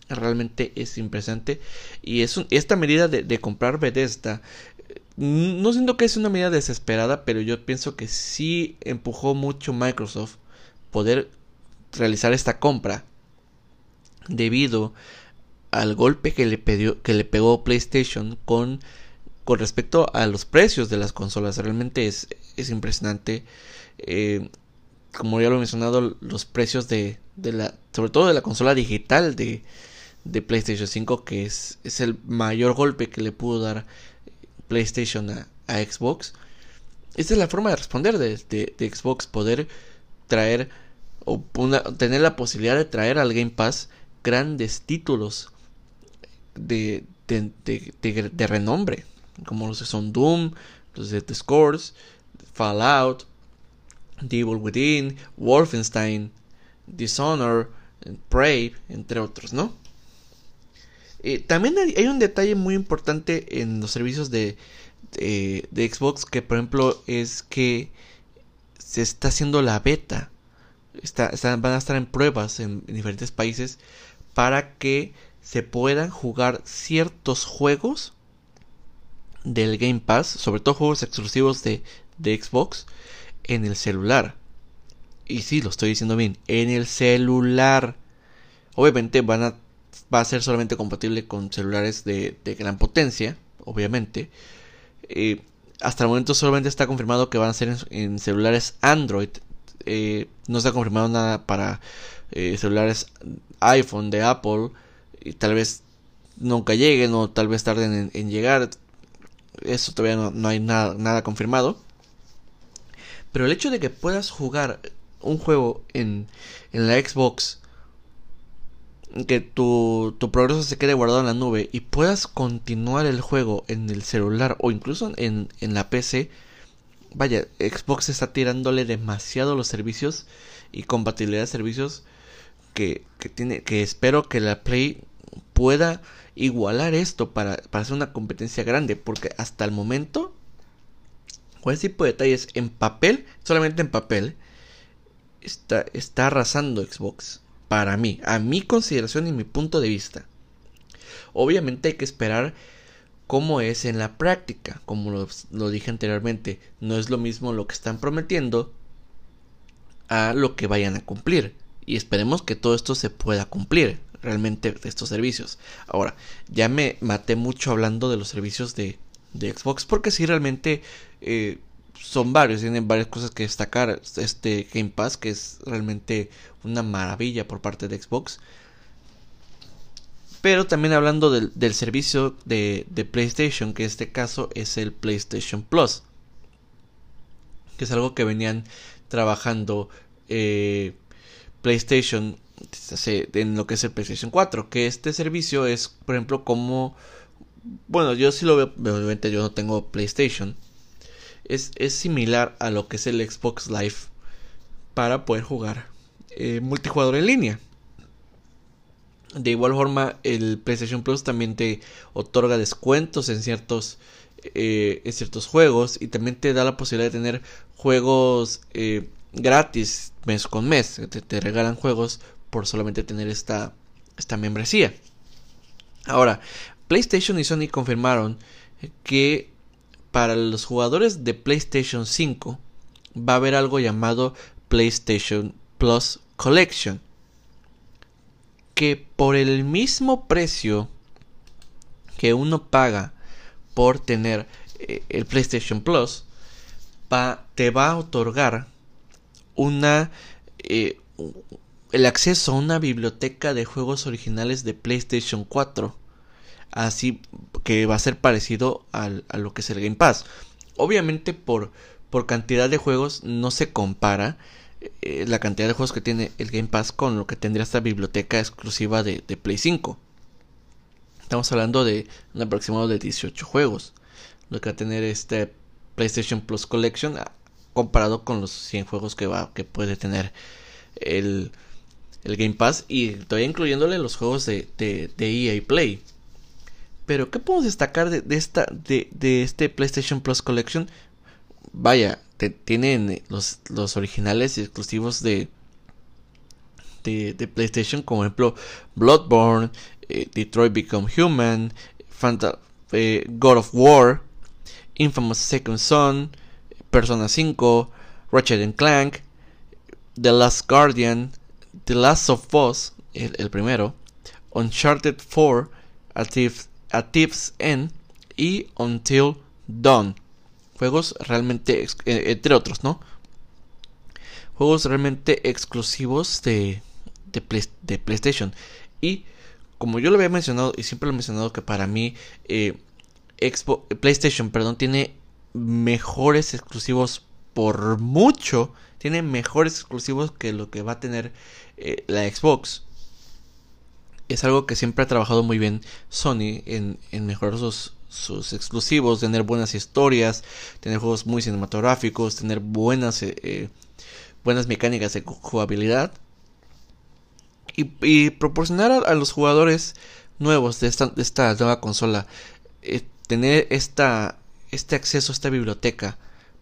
Speaker 1: Realmente es impresionante. Y es esta medida de, comprar Bethesda eh, no siento que es una medida desesperada, pero yo pienso que sí empujó mucho Microsoft poder realizar esta compra debido al golpe que le, que le pegó PlayStation con, con respecto a los precios de las consolas. Realmente es, es impresionante. Eh, como ya lo he mencionado, los precios de, de, la, sobre todo de la consola digital de, de PlayStation 5, que es, es el mayor golpe que le pudo dar PlayStation a, Xbox. Esta es la forma de responder de, de, Xbox, poder traer o tener la posibilidad de traer al Game Pass grandes títulos de, de, renombre, como los que son Doom, los de The Scores, Fallout, Devil Within, Wolfenstein, Dishonor, Prey, entre otros, ¿no? Eh, también hay, un detalle muy importante en los servicios de, de, Xbox que por ejemplo es que se está haciendo la beta. Van a estar en pruebas en, diferentes países para que se puedan jugar ciertos juegos del Game Pass, sobre todo juegos exclusivos de, de Xbox, en el celular. Y sí, lo estoy diciendo bien, en el celular. Obviamente van a va a ser solamente compatible con celulares de, gran potencia, obviamente. Eh, hasta el momento solamente está confirmado que van a ser en, celulares Android. Eh, no se ha confirmado nada para eh, celulares iPhone de Apple. Y tal vez nunca lleguen o tal vez tarden en, llegar. Eso todavía no, hay nada, nada confirmado. Pero el hecho de que puedas jugar un juego en, en la Xbox que tu, tu, progreso se quede guardado en la nube y puedas continuar el juego en el celular o incluso en, en la PC, vaya, Xbox está tirándole demasiado los servicios y compatibilidad de servicios que, que, tiene, que espero que la Play pueda igualar esto para, para hacer una competencia grande, porque hasta el momento, con ese tipo de detalles en papel, solamente en papel, está, está arrasando Xbox para mí, a mi consideración y mi punto de vista. Obviamente hay que esperar cómo es en la práctica, como lo, dije anteriormente, no es lo mismo lo que están prometiendo a lo que vayan a cumplir. Y esperemos que todo esto se pueda cumplir realmente de estos servicios. Ahora, ya me maté mucho hablando de los servicios de, de Xbox porque si realmente eh, son varios, tienen varias cosas que destacar. Este Game Pass, que es realmente una maravilla por parte de Xbox. Pero también hablando del, servicio de, PlayStation, que en este caso es el PlayStation Plus. Que es algo que venían trabajando eh, PlayStation en lo que es el PlayStation 4. Que este servicio es, por ejemplo, como... Bueno, yo sí lo veo, obviamente yo no tengo PlayStation es, similar a lo que es el Xbox Live para poder jugar eh, multijugador en línea. De igual forma, el PlayStation Plus también te otorga descuentos en ciertos, eh, en ciertos juegos y también te da la posibilidad de tener juegos eh, gratis mes con mes. Te, te, regalan juegos por solamente tener esta, esta membresía. Ahora, PlayStation y Sony confirmaron que para los jugadores de PlayStation 5 va a haber algo llamado PlayStation Plus Collection. Que por el mismo precio que uno paga por tener eh, el PlayStation Plus, te va a otorgar una eh, el acceso a una biblioteca de juegos originales de PlayStation 4 así que va a ser parecido a lo que es el Game Pass. Obviamente por, por cantidad de juegos no se compara eh, la cantidad de juegos que tiene el Game Pass con lo que tendría esta biblioteca exclusiva de, de Play 5. Estamos hablando de un aproximado de 18 juegos. Lo que va a tener este PlayStation Plus Collection ah, comparado con los 100 juegos que, va, que puede tener el, el Game Pass y todavía incluyéndole los juegos de, de, de EA Play. Pero, ¿qué podemos destacar de, esta, de, de, este PlayStation Plus Collection? Vaya, tienen los, los originales y exclusivos de, de, PlayStation, como ejemplo Bloodborne, eh, Detroit Become Human, eh, God of War Infamous Second Son, Persona 5, Ratchet Clank, The Last Guardian, The Last of Us, el, primero, Uncharted 4, A Thief's, End y Until Dawn. Juegos realmente, eh, entre otros, ¿no? Juegos realmente exclusivos de, de, PlayStation. Y como yo lo había mencionado, y siempre lo he mencionado, que para mí eh, PlayStation perdón, tiene mejores exclusivos por mucho. Tiene mejores exclusivos que lo que va a tener eh, la Xbox. Es algo que siempre ha trabajado muy bien Sony en, mejorar sus, sus exclusivos, tener buenas historias, tener juegos muy cinematográficos, tener buenas, eh, buenas mecánicas de jugabilidad y, proporcionar a, los jugadores nuevos de esta, de esta nueva consola eh, tener esta, este acceso a esta biblioteca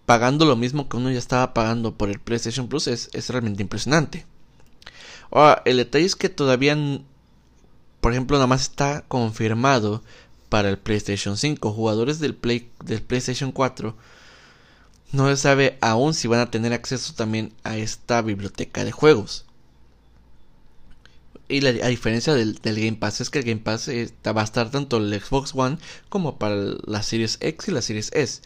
Speaker 1: pagando lo mismo que uno ya estaba pagando por el PlayStation Plus es, realmente impresionante. Ahora, el detalle es que todavía, por ejemplo, nada más está confirmado para el PlayStation 5. Jugadores del, Play, del PlayStation 4 no se sabe aún si van a tener acceso también a esta biblioteca de juegos. Y la, a diferencia del, Game Pass es que el Game Pass eh, va a estar tanto el Xbox One como para la Series X y la Series S.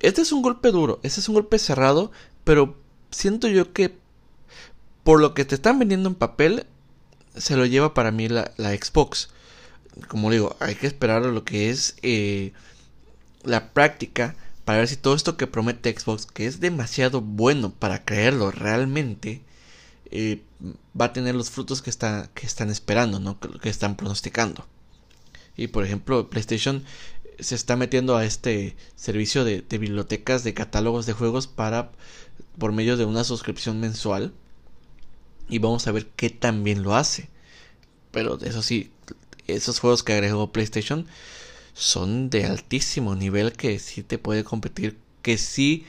Speaker 1: Este es un golpe duro, este es un golpe cerrado, pero siento yo que por lo que te están vendiendo en papel, se lo lleva para mí la, Xbox. Como digo, hay que esperar a lo que es eh, la práctica para ver si todo esto que promete Xbox, que es demasiado bueno para creerlo realmente, eh, va a tener los frutos que, está, que están esperando, ¿no? que, están pronosticando. Y por ejemplo, PlayStation se está metiendo a este servicio de, bibliotecas de catálogos de juegos para por medio de una suscripción mensual y vamos a ver qué tan bien lo hace. Pero eso sí, esos juegos que agregó PlayStation son de altísimo nivel que sí te puede competir, que sí,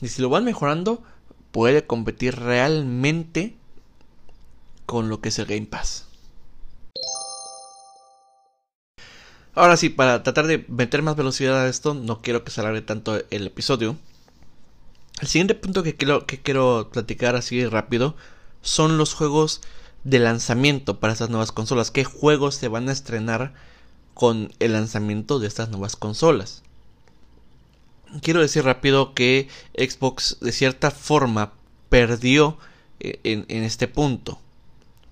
Speaker 1: y si lo van mejorando, puede competir realmente con lo que es el Game Pass. Ahora sí, para tratar de meter más velocidad a esto, no quiero que se alargue tanto el episodio. El siguiente punto que quiero, que quiero platicar así rápido son los juegos de lanzamiento para estas nuevas consolas. ¿Qué juegos se van a estrenar con el lanzamiento de estas nuevas consolas? quiero decir rápido que Xbox de cierta forma perdió eh, en, este punto.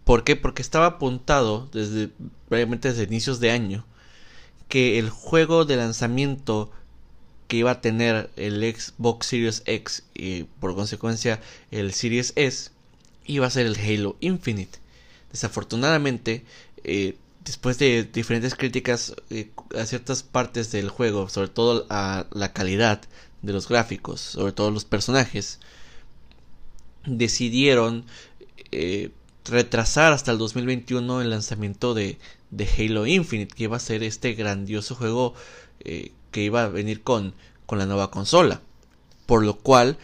Speaker 1: ¿Por qué? Porque estaba apuntado desde previamente desde inicios de año que el juego de lanzamiento que iba a tener el Xbox Series X y por consecuencia el Series S iba a ser el Halo Infinite. Desafortunadamente, eh, después de diferentes críticas eh, a ciertas partes del juego, sobre todo a la calidad de los gráficos, sobre todo los personajes, decidieron eh, retrasar hasta el 2021 el lanzamiento de, Halo Infinite, que iba a ser este grandioso juego que iba a venir con, con la nueva consola. Por lo cual,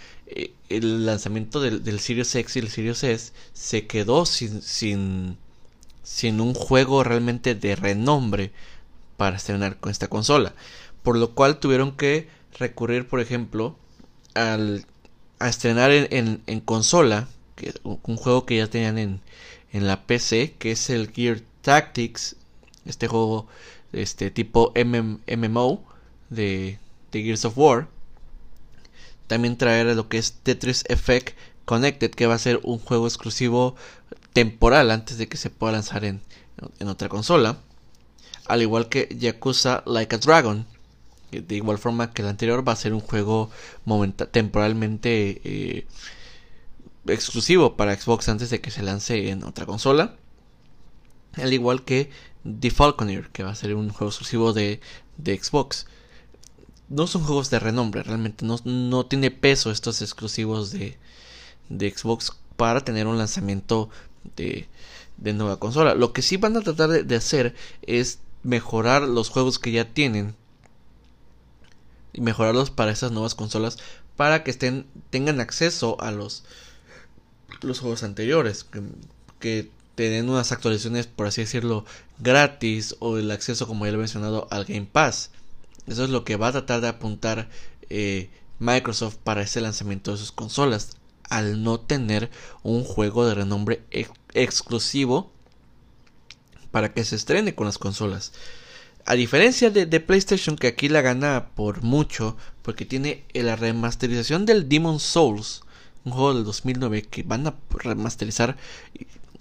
Speaker 1: el lanzamiento del, del, Series X y el Series S se quedó sin, sin sin un juego realmente de renombre para estrenar con esta consola. Por lo cual tuvieron que recurrir, por ejemplo, al, a estrenar en, en, consola, que, un juego que ya tenían en, en la PC, que es el Gear Tactics, este juego este tipo MMO de, de Gears of War. También traer lo que es Tetris Effect Connected, que va a ser un juego exclusivo temporal antes de que se pueda lanzar en, en otra consola. Al igual que Yakuza Like a Dragon. De igual forma que el anterior va a ser un juego temporalmente eh, exclusivo para Xbox antes de que se lance en otra consola. Al igual que The Falconer, que va a ser un juego exclusivo de, de Xbox. No son juegos de renombre, realmente no, no tiene peso estos exclusivos de, de Xbox para tener un lanzamiento de, nueva consola. Lo que sí van a tratar de, hacer es mejorar los juegos que ya tienen y mejorarlos para esas nuevas consolas para que estén tengan acceso a los los juegos anteriores que, que den unas actualizaciones por así decirlo gratis o el acceso como ya lo he mencionado al Game Pass Eso es lo que va a tratar de apuntar eh, Microsoft para ese lanzamiento de sus consolas, al no tener un juego de renombre exclusivo para que se estrene con las consolas. A diferencia de, PlayStation, que aquí la gana por mucho, porque tiene la remasterización del Demon Souls, un juego del 2009 que van a remasterizar.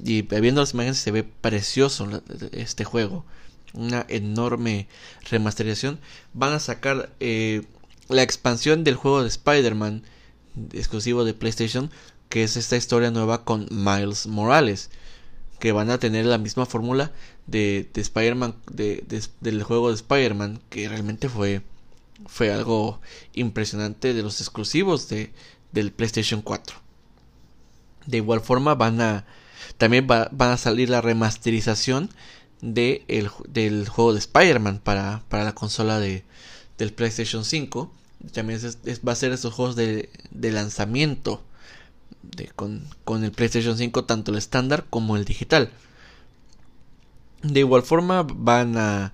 Speaker 1: Y, viendo las imágenes se ve precioso este juego. Una enorme remasterización. Van a sacar eh, la expansión del juego de Spider-Man, exclusivo de PlayStation, que es esta historia nueva con Miles Morales que van a tener la misma fórmula de, de Spider-Man, de, del juego de Spider-Man, que realmente fue, fue algo impresionante de los exclusivos de, del PlayStation 4. De igual forma van a, también va, van a salir la remasterización de el, del juego de Spider-Man para, para la consola de, del PlayStation 5. También va a ser esos juegos de, de lanzamiento con, el PlayStation 5, tanto el estándar como el digital. De igual forma van a,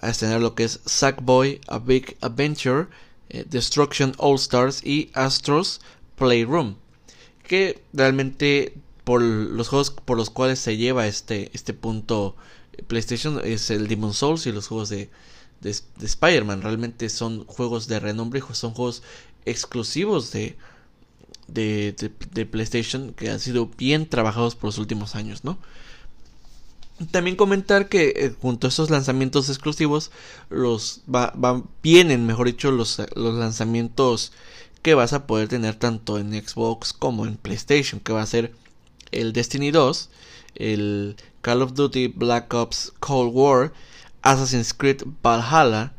Speaker 1: a estrenar lo que es Sackboy, A Big Adventure, eh, Destruction All Stars y Astros Playroom. Que realmente por los juegos por los cuales se lleva este, este punto PlayStation es el Demon Souls y los juegos de, de, de Spider-Man. Realmente son juegos de renombre, son juegos exclusivos de, de, PlayStation que han sido bien trabajados por los últimos años, ¿no? También comentar que eh, junto a esos lanzamientos exclusivos los va, vienen, mejor dicho, los, los lanzamientos que vas a poder tener tanto en Xbox como en PlayStation, que va a ser el Destiny 2, el Call of Duty Black Ops Cold War, Assassin's Creed Valhalla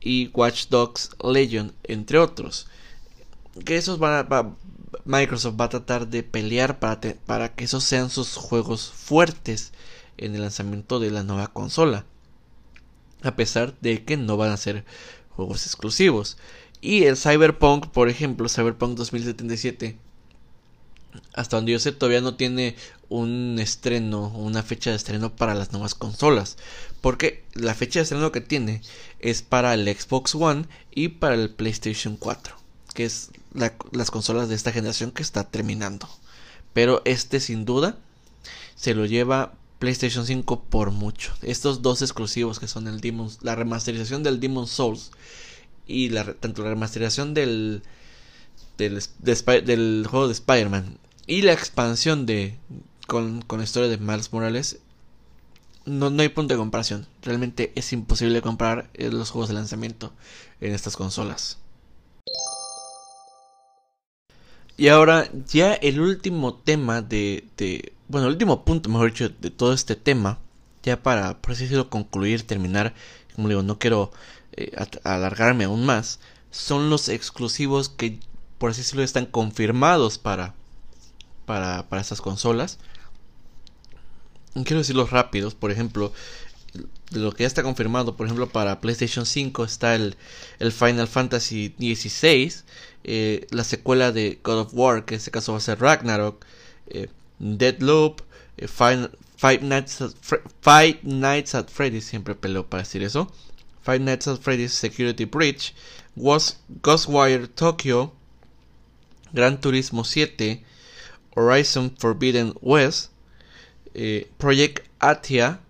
Speaker 1: y Watch Dogs Legion, entre otros. Que esos van a, Microsoft va a tratar de pelear para, para que esos sean sus juegos fuertes en el lanzamiento de la nueva consola. A pesar de que no van a ser juegos exclusivos. Y el Cyberpunk, por ejemplo, Cyberpunk 2077, hasta donde yo sé, todavía no tiene un estreno, una fecha de estreno para las nuevas consolas. Porque la fecha de estreno que tiene es para el Xbox One y para el PlayStation 4, que es las consolas de esta generación que está terminando. Pero este sin duda se lo lleva PlayStation 5 por mucho. Estos dos exclusivos que son el la remasterización del Demon Souls y la, tanto la remasterización del, del, del juego de Spider-Man y la expansión de con, con la historia de Miles Morales no, no hay punto de comparación. Realmente es imposible comprar eh, los juegos de lanzamiento en estas consolas. Y ahora ya el último tema de, de, bueno, el último punto, mejor dicho, de todo este tema, ya para, por así decirlo, concluir, terminar, como digo, no quiero eh, alargarme aún más, son los exclusivos que, por así decirlo, están confirmados para, para, para estas consolas. Quiero decirlos rápidos, por ejemplo, lo que ya está confirmado, por ejemplo, para PlayStation 5 está el, Final Fantasy XVI, eh, la secuela de God of War, que en este caso va a ser Ragnarok, eh, Deadloop, eh, at Five Nights at Freddy's, siempre peleo para decir eso, Five Nights at Freddy's Security Breach, Ghostwire Tokyo, Gran Turismo 7, Horizon Forbidden West, Project Atia,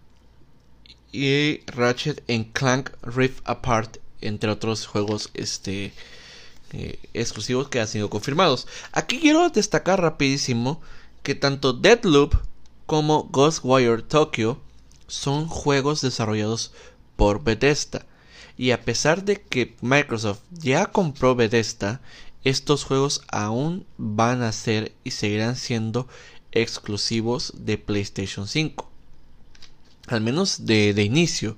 Speaker 1: y Ratchet en Clank Rift Apart, entre otros juegos este, eh, exclusivos que han sido confirmados. Aquí quiero destacar rapidísimo que tanto Deadloop como Ghostwire Tokyo son juegos desarrollados por Bethesda. Y a pesar de que Microsoft ya compró Bethesda, estos juegos aún van a ser y seguirán siendo exclusivos de PlayStation 5 al menos de, de inicio.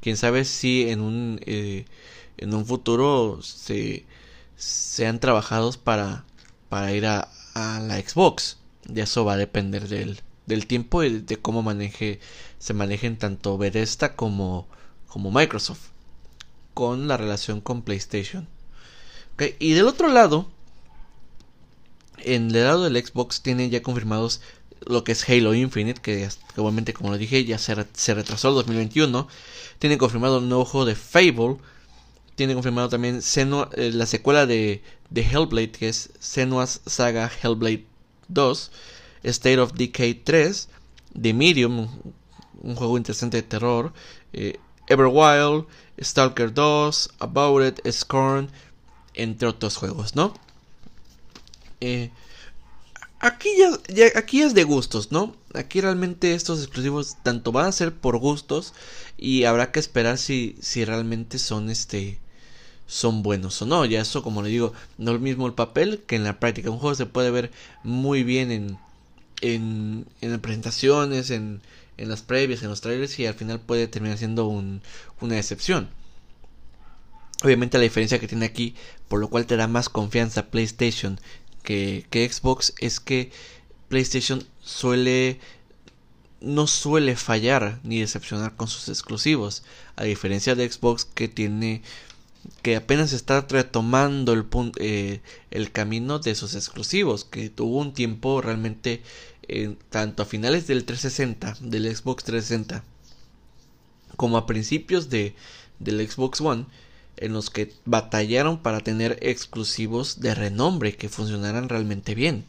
Speaker 1: Quién sabe si en un, eh, en un futuro se, sean trabajados para, para ir a, a la Xbox. Y eso va a depender del, del tiempo y de, cómo maneje, se manejen tanto Bethesda como, como Microsoft con la relación con PlayStation. Y del otro lado, en el lado del Xbox tienen ya confirmados lo que es Halo Infinite, que, obviamente como lo dije ya se, retrasó el 2021. Tienen confirmado un nuevo juego de Fable, tiene confirmado también eh, la secuela de, de, Hellblade, que es Senua's Saga Hellblade 2, State of Decay 3, The Medium, un juego interesante de terror, eh, Everwild, Stalker 2, About It, Scorn, entre otros juegos, ¿no? Eh, aquí, ya, aquí es de gustos, ¿no? Aquí realmente estos exclusivos tanto van a ser por gustos y habrá que esperar si, si realmente son este son buenos o no. Ya eso, como le digo, no es lo mismo el papel que en la práctica. Un juego se puede ver muy bien en, en, en presentaciones, en, en las previas, en los trailers y al final puede terminar siendo un, una decepción. Obviamente la diferencia que tiene aquí, por lo cual te da más confianza PlayStation que, Xbox, es que PlayStation suele no suele fallar ni decepcionar con sus exclusivos, a diferencia de Xbox que tiene que apenas está retomando el, eh, el camino de sus exclusivos, que tuvo un tiempo realmente tanto a finales del 360, del Xbox 360, como a principios de, del Xbox One, en los que batallaron para tener exclusivos de renombre que funcionaran realmente bien,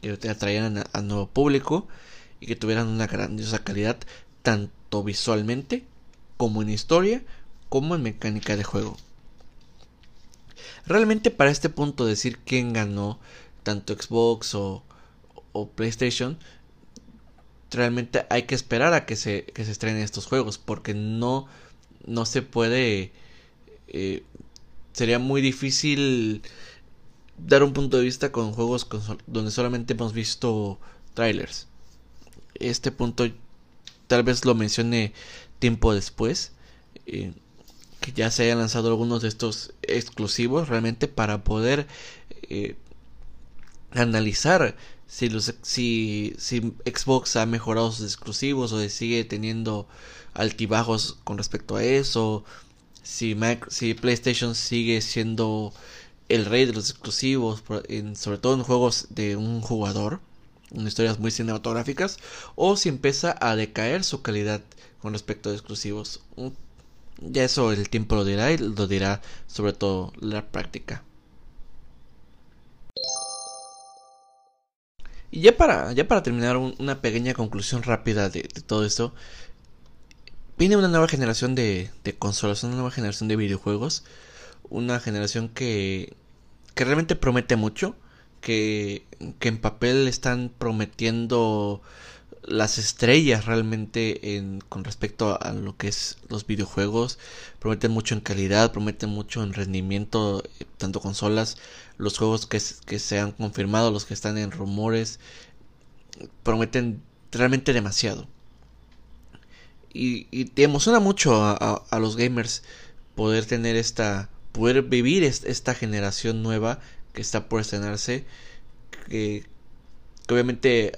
Speaker 1: que te atrayeran a, nuevo público y que tuvieran una grandiosa calidad tanto visualmente como en historia como en mecánica de juego. Realmente para este punto decir quién ganó tanto Xbox o, o PlayStation, realmente hay que esperar a que se, que se estrenen estos juegos, porque no, no se puede... Eh, sería muy difícil dar un punto de vista con juegos donde solamente hemos visto trailers. Este punto tal vez lo mencione tiempo después. Eh, que ya se hayan lanzado algunos de estos exclusivos realmente para poder eh, analizar si, los, si, si Xbox ha mejorado sus exclusivos o sigue teniendo altibajos con respecto a eso, si, si PlayStation sigue siendo el rey de los exclusivos, sobre todo en juegos de un jugador, en historias muy cinematográficas, o si empieza a decaer su calidad con respecto a exclusivos. Ya eso el tiempo lo dirá y lo dirá sobre todo la práctica. Y ya para, ya para terminar una pequeña conclusión rápida de, todo esto. Viene una nueva generación de, consolas, una nueva generación de videojuegos. Una generación que, realmente promete mucho. Que, en papel están prometiendo las estrellas realmente en, con respecto a, lo que es los videojuegos prometen mucho en calidad prometen mucho en rendimiento eh, tanto consolas los juegos que se han confirmado los que están en rumores prometen realmente demasiado y, te emociona mucho a, los gamers poder tener esta poder vivir esta generación nueva que está por estrenarse que, que obviamente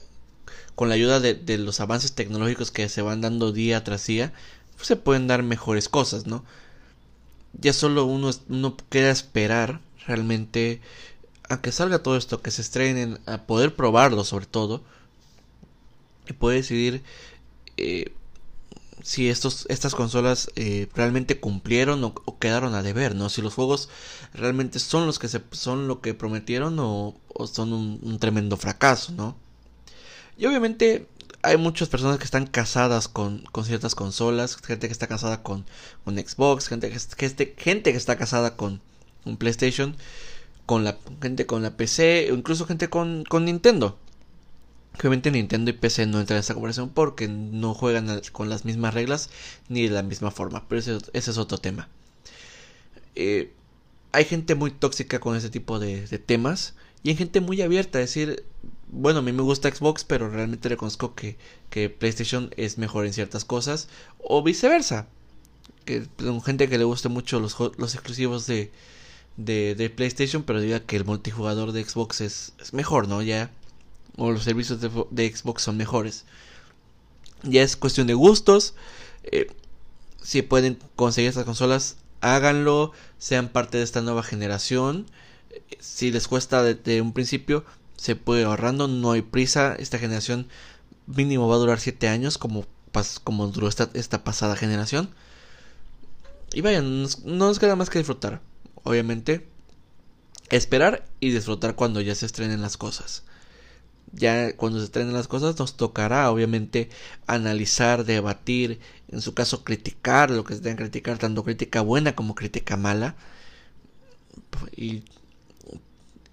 Speaker 1: con la ayuda de, los avances tecnológicos que se van dando día tras día, pues se pueden dar mejores cosas, ¿no? Ya solo uno, uno queda esperar realmente a que salga todo esto, que se estrenen, a poder probarlo sobre todo, y poder decidir eh, si estos, estas consolas eh, realmente cumplieron o, quedaron a deber, ¿no? Si los juegos realmente son los que se, son lo que prometieron o, son un tremendo fracaso, ¿no? Y obviamente hay muchas personas que están casadas con, con ciertas consolas, gente que está casada con, con Xbox, gente que, este, gente que está casada con, un PlayStation, con la gente con la PC, incluso gente con, con Nintendo. Obviamente Nintendo y PC no entran en esta conversación porque no juegan con las mismas reglas ni de la misma forma, pero ese, es otro tema. Eh, hay gente muy tóxica con ese tipo de, temas y hay gente muy abierta a decir, bueno, a mí me gusta Xbox, pero realmente reconozco que, que PlayStation es mejor en ciertas cosas. O viceversa. Que gente que le guste mucho los, exclusivos de, de, de, PlayStation, pero diga que el multijugador de Xbox es, es mejor, ¿no? Ya. O los servicios de, Xbox son mejores. Ya es cuestión de gustos. Eh, si pueden conseguir estas consolas, háganlo. Sean parte de esta nueva generación. Si les cuesta desde un principio, se puede ahorrando, no hay prisa, esta generación mínimo va a durar 7 años como, como duró esta, esta pasada generación. y vayan, no nos queda más que disfrutar. Obviamente, esperar y disfrutar cuando ya se estrenen las cosas. Ya cuando se estrenen las cosas nos tocará obviamente analizar, debatir, en su caso criticar lo que se tenga que criticar, tanto crítica buena como crítica mala. Y,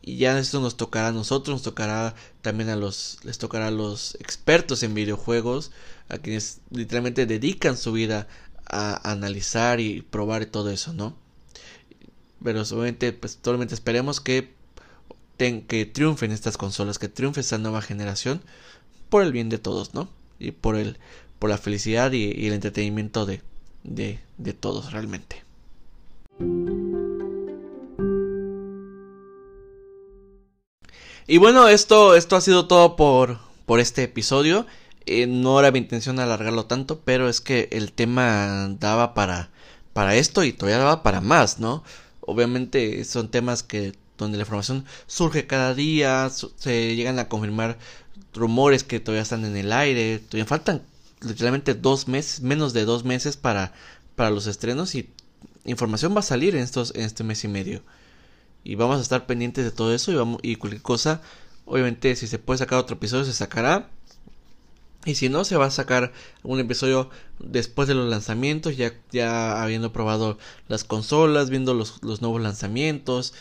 Speaker 1: ya esto nos tocará a nosotros, nos tocará también a los, les tocará a los expertos en videojuegos, a quienes literalmente dedican su vida a analizar y probar todo eso, ¿no? Pero obviamente, pues solamente esperemos que, que triunfen estas consolas, que triunfe esta nueva generación por el bien de todos, ¿no? Y por el por la felicidad y, el entretenimiento de, de, de todos realmente. Y bueno, esto, esto ha sido todo por, por este episodio. Eh, no era mi intención alargarlo tanto, pero es que el tema daba para, para esto y todavía daba para más, ¿no? Obviamente son temas que donde la información surge cada día, se llegan a confirmar rumores que todavía están en el aire, todavía faltan literalmente dos meses, menos de dos meses para, para los estrenos y información va a salir en estos, en este mes y medio. Y vamos a estar pendientes de todo eso y y cualquier cosa, obviamente si se puede sacar otro episodio se sacará. Y si no, se va a sacar un episodio después de los lanzamientos, ya, ya habiendo probado las consolas, viendo los, los nuevos lanzamientos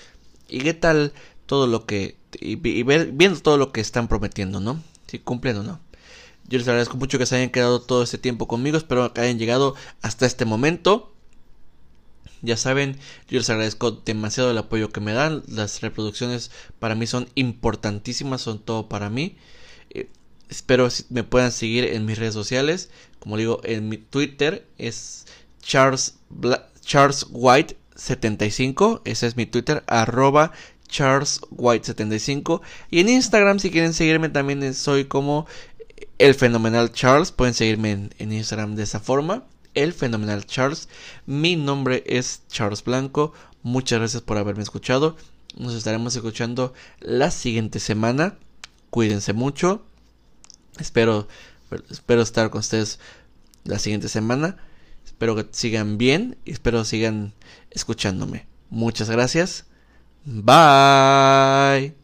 Speaker 1: y qué tal todo lo que. Y, viendo todo lo que están prometiendo, ¿no? Si cumplen o no. Yo les agradezco mucho que se hayan quedado todo este tiempo conmigo. Espero que hayan llegado hasta este momento. Ya saben, yo les agradezco demasiado el apoyo que me dan. Las reproducciones para mí son importantísimas, son todo para mí. Eh, Espero me puedan seguir en mis redes sociales. Como digo, en mi Twitter es Charles White 75. Ese es mi Twitter, arroba Charles White 75. Y en Instagram, si quieren seguirme, también soy como el fenomenal Charles. Pueden seguirme en, en Instagram de esa forma. El fenomenal Charles. Mi nombre es Charles Blanco. Muchas gracias por haberme escuchado. Nos estaremos escuchando la siguiente semana. Cuídense mucho. Espero, espero estar con ustedes la siguiente semana. Espero que sigan bien espero sigan escuchándome. Muchas gracias. Bye.